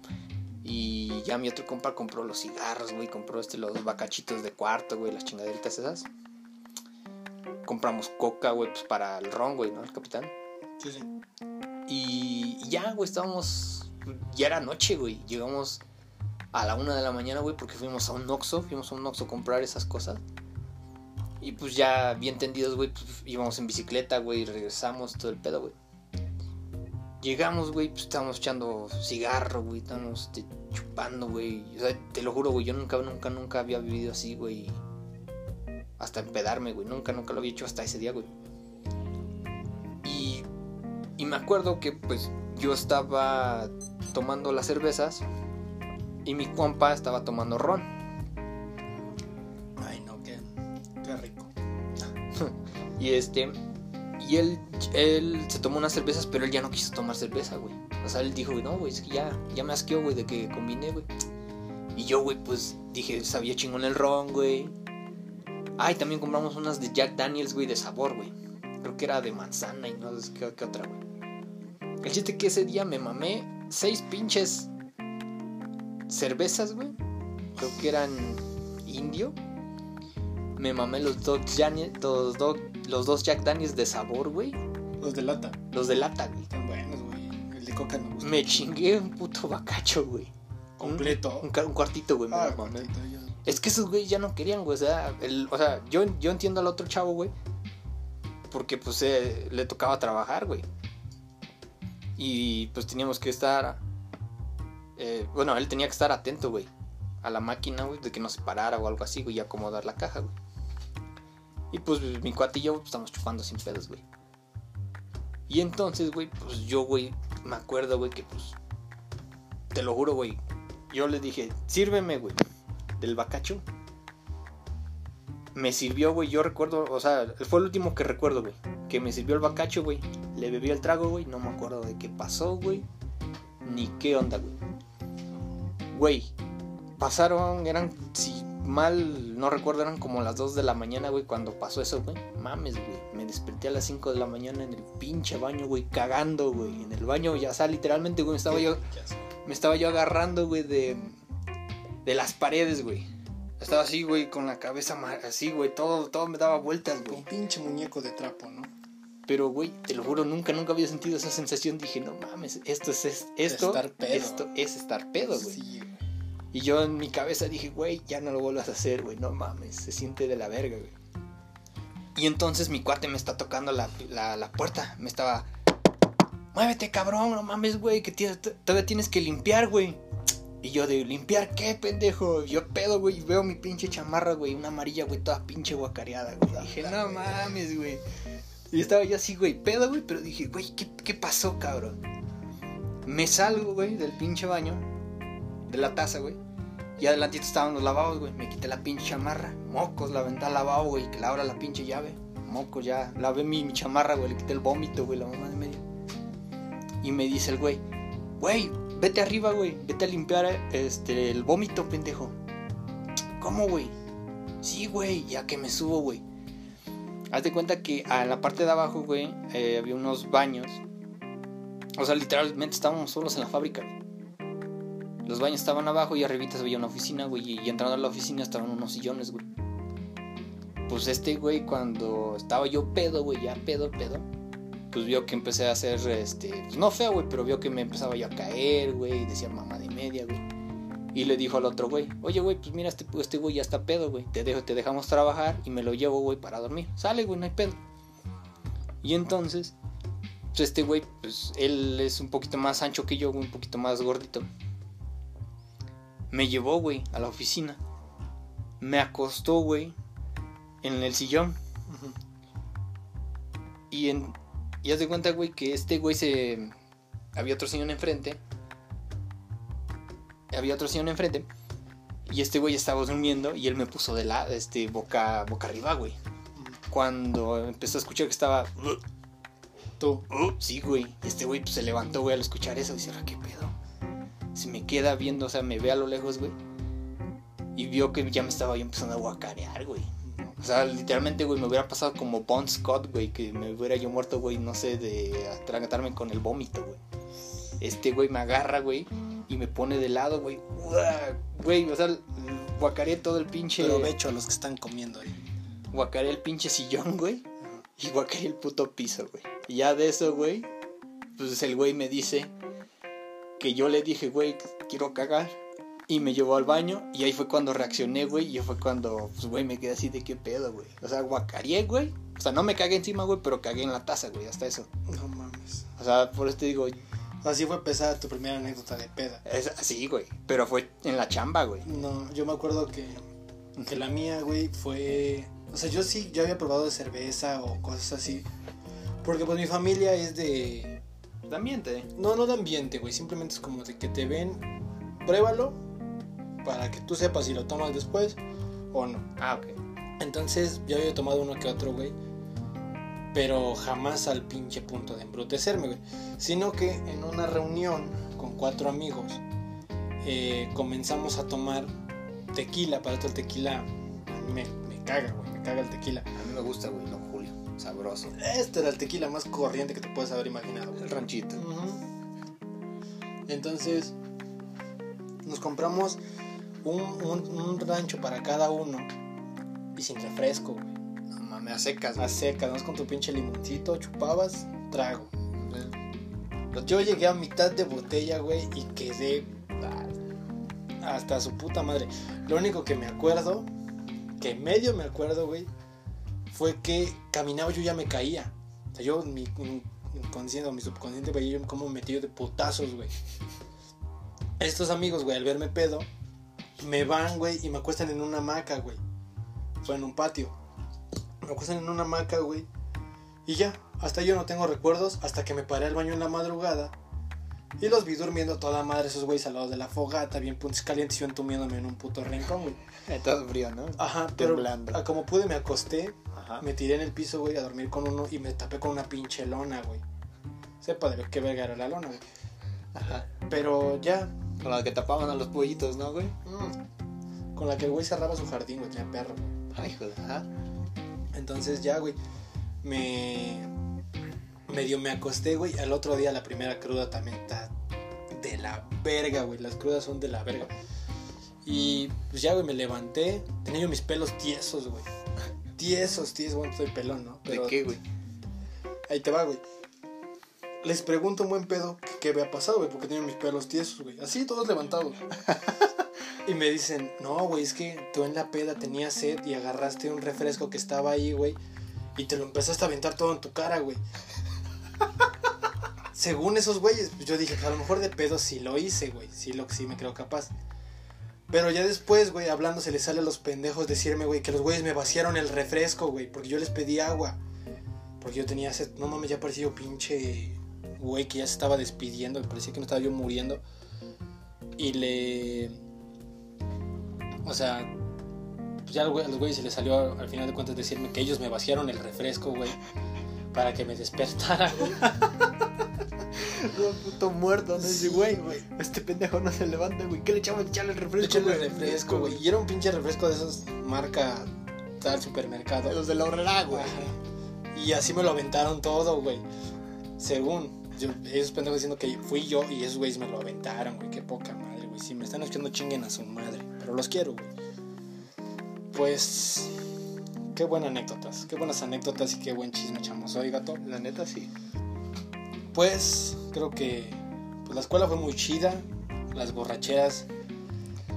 y ya mi otro compa compró los cigarros, güey, compró este, los bacachitos de cuarto, güey, las chingaderitas esas. Compramos coca, güey, pues para el ron, güey, ¿no? El capitán. Y ya, güey, estábamos. Ya era noche, güey. Llegamos a la una de la mañana, güey, porque fuimos a un Oxxo. Fuimos a un Oxxo a comprar esas cosas. Y pues ya bien tendidos, güey, pues íbamos en bicicleta, güey, regresamos, todo el pedo, güey. Llegamos, güey, pues estábamos echando cigarro, güey, estábamos este, chupando, güey. O sea, te lo juro, güey, yo nunca, nunca, nunca había vivido así, güey. Hasta empedarme, güey. Nunca, nunca lo había hecho hasta ese día, güey. Y, me acuerdo que, pues, yo estaba tomando las cervezas y mi compa estaba tomando ron. Ay, no, qué, qué rico. Y este. Y él, él se tomó unas cervezas, pero él ya no quiso tomar cerveza, güey. O sea, él dijo, no, güey, es que ya, ya me asqueó, güey, de que combiné, güey. Y yo, güey, pues dije, sabía chingón el ron, güey. Ay, también compramos unas de Jack Daniels, güey, de sabor, güey. Creo que era de manzana y no sé qué, qué otra, güey. El chiste que ese día me mamé seis pinches cervezas, güey. Creo que eran indio. Me mamé los dos, los dos, los dos Jack Daniels de sabor, güey. Los de lata. Los de lata, güey. Están buenos, güey. El de coca me gusta. Me chingué un puto bacacho, güey. Completo. Un, ca- un cuartito, güey. me Ah, Es que esos güeyes ya no querían, güey. O sea, el- o sea yo, yo entiendo al otro chavo, güey. Porque pues eh, le tocaba trabajar, güey. Y pues teníamos que estar... eh, bueno, él tenía que estar atento, güey. A la máquina, güey. De que no se parara o algo así, güey. Y acomodar la caja, güey. Y pues mi cuate y yo pues, estamos chupando sin pedos, güey. Y entonces, güey, pues yo, güey, me acuerdo, güey, que pues... Te lo juro, güey. Yo le dije, sírveme, güey del bacacho. Me sirvió, güey. Yo recuerdo, o sea, fue el último que recuerdo, güey. Que me sirvió el bacacho, güey. Le bebí el trago, güey. No me acuerdo de qué pasó, güey. Ni qué onda, güey. Güey, pasaron, eran, si mal no recuerdo, eran como las 2 de la mañana, güey, cuando pasó eso, güey. Mames, güey. Me desperté a las 5 de la mañana en el pinche baño, güey, cagando, güey. En el baño, ya sea, literalmente, güey, me estaba yo, me estaba yo agarrando, güey, de, de las paredes, güey. Estaba así, güey, con la cabeza así, güey, todo, todo me daba vueltas, güey. un pinche muñeco de trapo, ¿no? Pero, güey, te lo juro, nunca, nunca había sentido esa sensación. Dije, no mames, esto es, es- esto, Estar pedo. esto es estar pedo, güey. Sí, güey. Y yo en mi cabeza dije, güey, ya no lo vuelvas a hacer, güey, no mames, se siente de la verga, güey. Y entonces mi cuate me está tocando la, la, la puerta, me estaba, muévete cabrón, no mames, güey, que todavía tienes que limpiar, güey. Y yo de, ¿limpiar qué, pendejo? Yo pedo, güey, veo mi pinche chamarra, güey, una amarilla, güey, toda pinche guacareada, güey. Dije, no mames, güey. Y estaba yo así, güey, pedo, güey, pero dije, güey, ¿qué, ¿qué pasó, cabrón? Me salgo, güey, del pinche baño, de la taza, güey. Y adelantito estaban los lavabos, güey. Me quité la pinche chamarra. Mocos, la aventé al lavabo, güey. Que la abra la pinche llave. Mocos, ya. Lavé mi, mi chamarra, güey. Le quité el vómito, güey. La mamá de medio. Y me dice el güey. Güey, vete arriba, güey. Vete a limpiar este, el vómito, pendejo. ¿Cómo, güey? Sí, güey. Ya que me subo, güey. Haz de cuenta que a la parte de abajo, güey, eh, había unos baños. O sea, literalmente estábamos solos en la fábrica. Los baños estaban abajo y arribita había una oficina, güey. Y entrando a la oficina estaban unos sillones, güey. Pues este güey, cuando estaba yo pedo, güey, ya pedo, pedo. Pues vio que empecé a hacer, este, pues no feo, güey, pero vio que me empezaba yo a caer, güey. Y decía mamá de media, güey. Y le dijo al otro güey, oye, güey, pues mira, este, este güey ya está pedo, güey. Te, dejo, te dejamos trabajar y me lo llevo, güey, para dormir. Sale, güey, no hay pedo. Y entonces, pues este güey, pues él es un poquito más ancho que yo, güey, un poquito más gordito. Me llevó, güey, a la oficina. Me acostó, güey, en el sillón. Y, en, y haz de cuenta, güey, que este güey se... Había otro sillón enfrente. Había otro sillón enfrente. Y este güey estaba durmiendo y él me puso de la, este, boca, boca arriba, güey. Cuando empezó a escuchar que estaba... Tú. Sí, güey. Y este güey pues, se levantó, güey, al escuchar eso. Y dice, "Ah, ¿qué pedo? Se me queda viendo, o sea, me ve a lo lejos, güey. Y vio que ya me estaba yo empezando a guacarear, güey. O sea, literalmente, güey, me hubiera pasado como Bon Scott, güey, que me hubiera yo muerto, güey, no sé, de atragantarme con el vómito, güey. Este güey me agarra, güey, y me pone de lado, güey. Güey, o sea, guacareé todo el pinche. Provecho a los que están comiendo ahí. Guacareé el pinche sillón, güey. Y guacareé el puto piso, güey. Y ya de eso, güey, pues el güey me dice que yo le dije, güey, quiero cagar. Y me llevó al baño y ahí fue cuando reaccioné, güey. Y fue cuando, pues, güey, me quedé así de qué pedo, güey. O sea, guacareé, güey. O sea, no me cagué encima, güey, pero cagué en la taza, güey, hasta eso. No mames. O sea, por eso te digo, Así fue pesada tu primera anécdota de peda. es así, güey. Pero fue en la chamba, güey. No, yo me acuerdo que, que la mía, güey, fue... O sea, yo sí, yo había probado de cerveza o cosas así. Porque pues mi familia es de... También te. No, no de ambiente, güey. Simplemente es como de que te ven, pruébalo para que tú sepas si lo tomas después o no. Ah, ok. Entonces yo había tomado uno que otro, güey. pero jamás al pinche punto de embrutecerme, güey. Sino que en una reunión con cuatro amigos eh, comenzamos a tomar tequila. Para esto el tequila a mí me, me caga, güey. Me caga el tequila. A mí me gusta, güey, Don Julio. Sabroso. Este era el tequila más corriente que te puedes haber imaginado, güey. El ranchito. Entonces, nos compramos un, un- un rancho para cada uno y sin refresco, güey. No mames, a secas, A güey. seca, ¿no? con tu pinche limoncito, chupabas, trago. Yo llegué a mitad de botella, güey, y quedé hasta su puta madre. Lo único que me acuerdo, que medio me acuerdo, güey, fue que caminaba yo ya me caía. O sea, yo, mi mi inconsciente o mi subconsciente veía yo como metido de putazos, güey. Estos amigos, güey, al verme pedo, me van, güey, y me acuestan en una hamaca, güey. Fue en un patio. Me acuestan en una hamaca, güey. Y ya, hasta yo no tengo recuerdos hasta que me paré al baño en la madrugada. Y los vi durmiendo toda madre esos güeyes al lado de la fogata, bien puntos calientes y yo entumiéndome en un puto rincón, güey. Eh, Todo frío, ¿no? Ajá, pero Temblando. a como pude me acosté, Ajá. me tiré en el piso, güey, a dormir con uno y me tapé con una pinche lona, güey. Sepa de qué verga era la lona, güey. Ajá. Pero ya, Con la que tapaban a los pollitos, ¿no, güey? mm, con la que el güey cerraba su jardín, güey, tenía perro. Ay, de... Ajá. Entonces ya, güey, me... Medio me acosté, güey. Al otro día la primera cruda también está de la verga, güey. Las crudas son de la verga. Y pues ya, güey, me levanté. Tenía yo mis pelos tiesos, güey. Tiesos, tiesos. Bueno, estoy pelón, ¿no? ¿De qué, güey? Ahí te va, güey. Les pregunto, un buen pedo, qué había pasado, güey, porque tenía mis pelos tiesos, güey. Así, todos levantados. y me dicen, no, güey, es que tú en la peda tenías sed y agarraste un refresco que estaba ahí, güey, y te lo empezaste a aventar todo en tu cara, güey. Según esos güeyes, pues yo dije, a lo mejor de pedo sí lo hice, güey. Sí, lo, sí me creo capaz. Pero ya después, güey, hablando se les sale a los pendejos decirme, güey, que los güeyes me vaciaron el refresco, güey, porque yo les pedí agua. Porque yo tenía sed. No mames, ya parecía yo pinche güey que ya se estaba despidiendo. Me parecía que me estaba yo muriendo. Y le. O sea, pues ya al güey- a los güeyes se les salió al final de cuentas decirme que ellos me vaciaron el refresco, güey. Para que me despertara, güey. Todo puto muerto, ¿no? Ese güey, güey. Este pendejo no se levanta, güey. ¿Qué le echamos? Echarle el refresco, Échale güey. refresco, güey. Y era un pinche refresco de esos marca tal supermercado. Los de la horrera, güey. Y así me lo aventaron todo, güey. Según. Yo, esos pendejos diciendo que fui yo y esos güeyes me lo aventaron, güey. Qué poca madre, güey. Si me están escuchando, chinguen a su madre. Pero los quiero, güey. Pues. Qué buenas anécdotas. Qué buenas anécdotas y qué buen chisme echamos hoy, gato. La neta, sí. Pues creo que pues, la escuela fue muy chida. Las borracheras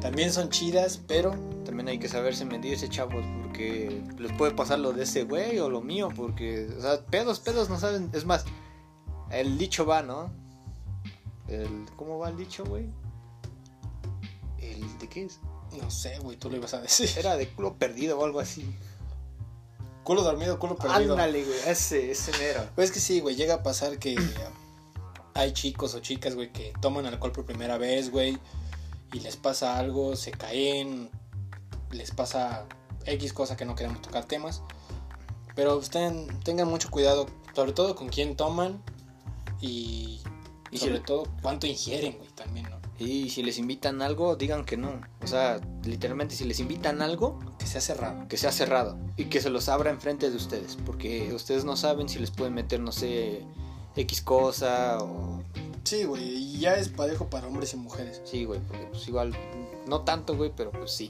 también son chidas, pero También hay que saberse medirse, chavos, porque les puede pasar lo de ese güey o lo mío, porque, o sea, pedos, pedos no saben. Es más, el dicho va, ¿no? El, ¿Cómo va el dicho, güey? ¿El de qué es? no sé, güey, tú lo ibas a decir. Era de culo perdido o algo así. Culo dormido, culo perdido. Ándale, güey, ese, ese mero. Pues es que sí, güey, llega a pasar que hay chicos o chicas, güey, que toman alcohol por primera vez, güey, y les pasa algo, se caen, les pasa X cosa que no queremos tocar temas. Pero estén- tengan mucho cuidado, sobre todo con quién toman y, Y sobre si- todo cuánto ingieren, güey, también, ¿no? Y si les invitan algo, digan que no. O sea, literalmente, si les invitan algo, Que sea cerrado. que sea cerrado y que se los abra enfrente de ustedes, porque ustedes no saben si les pueden meter, no sé, X cosa o... Sí, güey, y ya es parejo para hombres y mujeres. Sí, güey, porque pues igual, no tanto, güey, pero pues sí.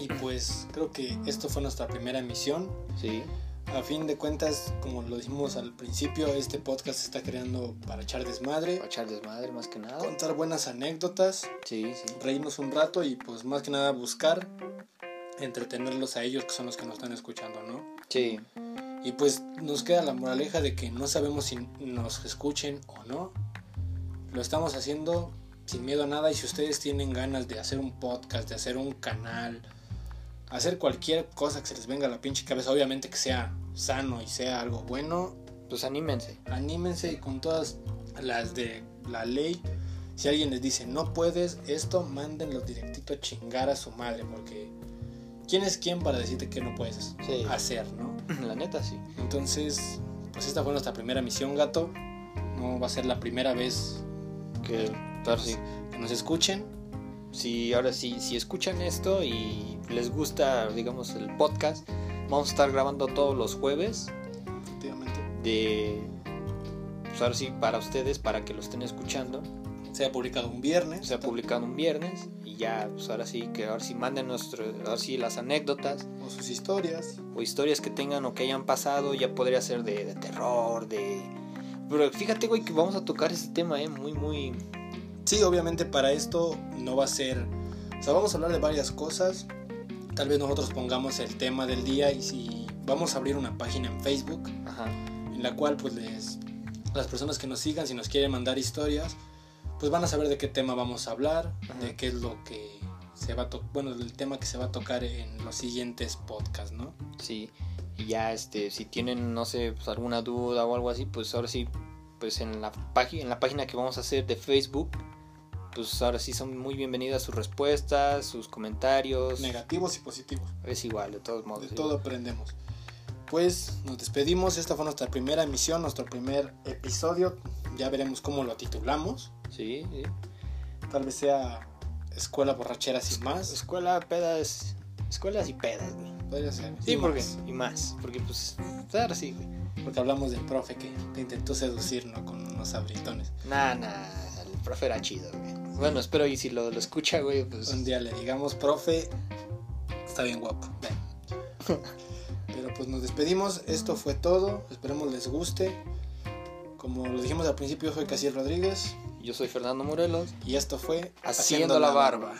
Y pues creo que esto fue nuestra primera emisión. Sí, A fin de cuentas, como lo dijimos al principio, este podcast se está creando para echar desmadre, para echar desmadre más que nada. contar buenas anécdotas, Sí, sí. reírnos un rato y pues más que nada buscar entretenerlos a ellos que son los que nos están escuchando, ¿no? Sí, Y pues nos queda la moraleja de que no sabemos si nos escuchen o no. Lo estamos haciendo sin miedo a nada y si ustedes tienen ganas de hacer un podcast, de hacer un canal, hacer cualquier cosa que se les venga a la pinche cabeza, obviamente que sea sano y sea algo bueno, pues anímense. anímense y con todas las de la ley. Si alguien les dice no puedes esto, mándenlo directito a chingar a su madre, porque ¿quién es quién para decirte que no puedes Sí. hacer, no? La neta, sí. Entonces, pues esta fue nuestra primera misión, gato. No va a ser la primera vez Que, nos escuchen. Si ahora sí, si escuchan esto y les gusta, digamos, el podcast, vamos a estar grabando todos los jueves Efectivamente. de pues ahora sí para ustedes para que lo estén escuchando Se ha publicado un viernes. se ha publicado un viernes y ya pues ahora sí que ahora sí manden nuestro ahora sí las anécdotas O sus historias. o historias que tengan o que hayan pasado ya podría ser de, de terror de pero fíjate güey que vamos a tocar ese tema eh muy muy Sí, obviamente para esto no va a ser... O sea, vamos a hablar de varias cosas. Tal vez nosotros pongamos el tema del día y si vamos a abrir una página en Facebook ajá en la cual pues les las personas que nos sigan si nos quieren mandar historias pues van a saber de qué tema vamos a hablar Ajá. de qué es lo que se va a bueno el tema que se va a tocar en los siguientes podcasts no Sí, y ya este, si tienen, no sé, pues, alguna duda o algo así, pues ahora sí, pues en la en la página que vamos a hacer de Facebook, pues ahora sí son muy bienvenidas sus respuestas, sus comentarios. negativos y positivos Es igual, de todos modos. de todo aprendemos pues nos despedimos esta fue nuestra primera emisión nuestro primer episodio ya veremos cómo lo titulamos Sí, sí. tal vez sea escuela borrachera sin más Escuela, pedas, escuelas y pedas, güey. podría ser Sí, Y porque, más. y más, porque pues, ahora sí, güey. porque hablamos del profe que te intentó seducir no con unos abritones Nah, nah, el profe era chido, güey. Bueno, espero y si lo, lo escucha, güey, pues... un día le digamos, profe, está bien guapo. ven". Pero pues nos despedimos, esto fue todo, esperemos les guste. Como lo dijimos al principio, soy Casiel Rodríguez Yo soy Fernando Morelos. y esto fue Haciendo la barba.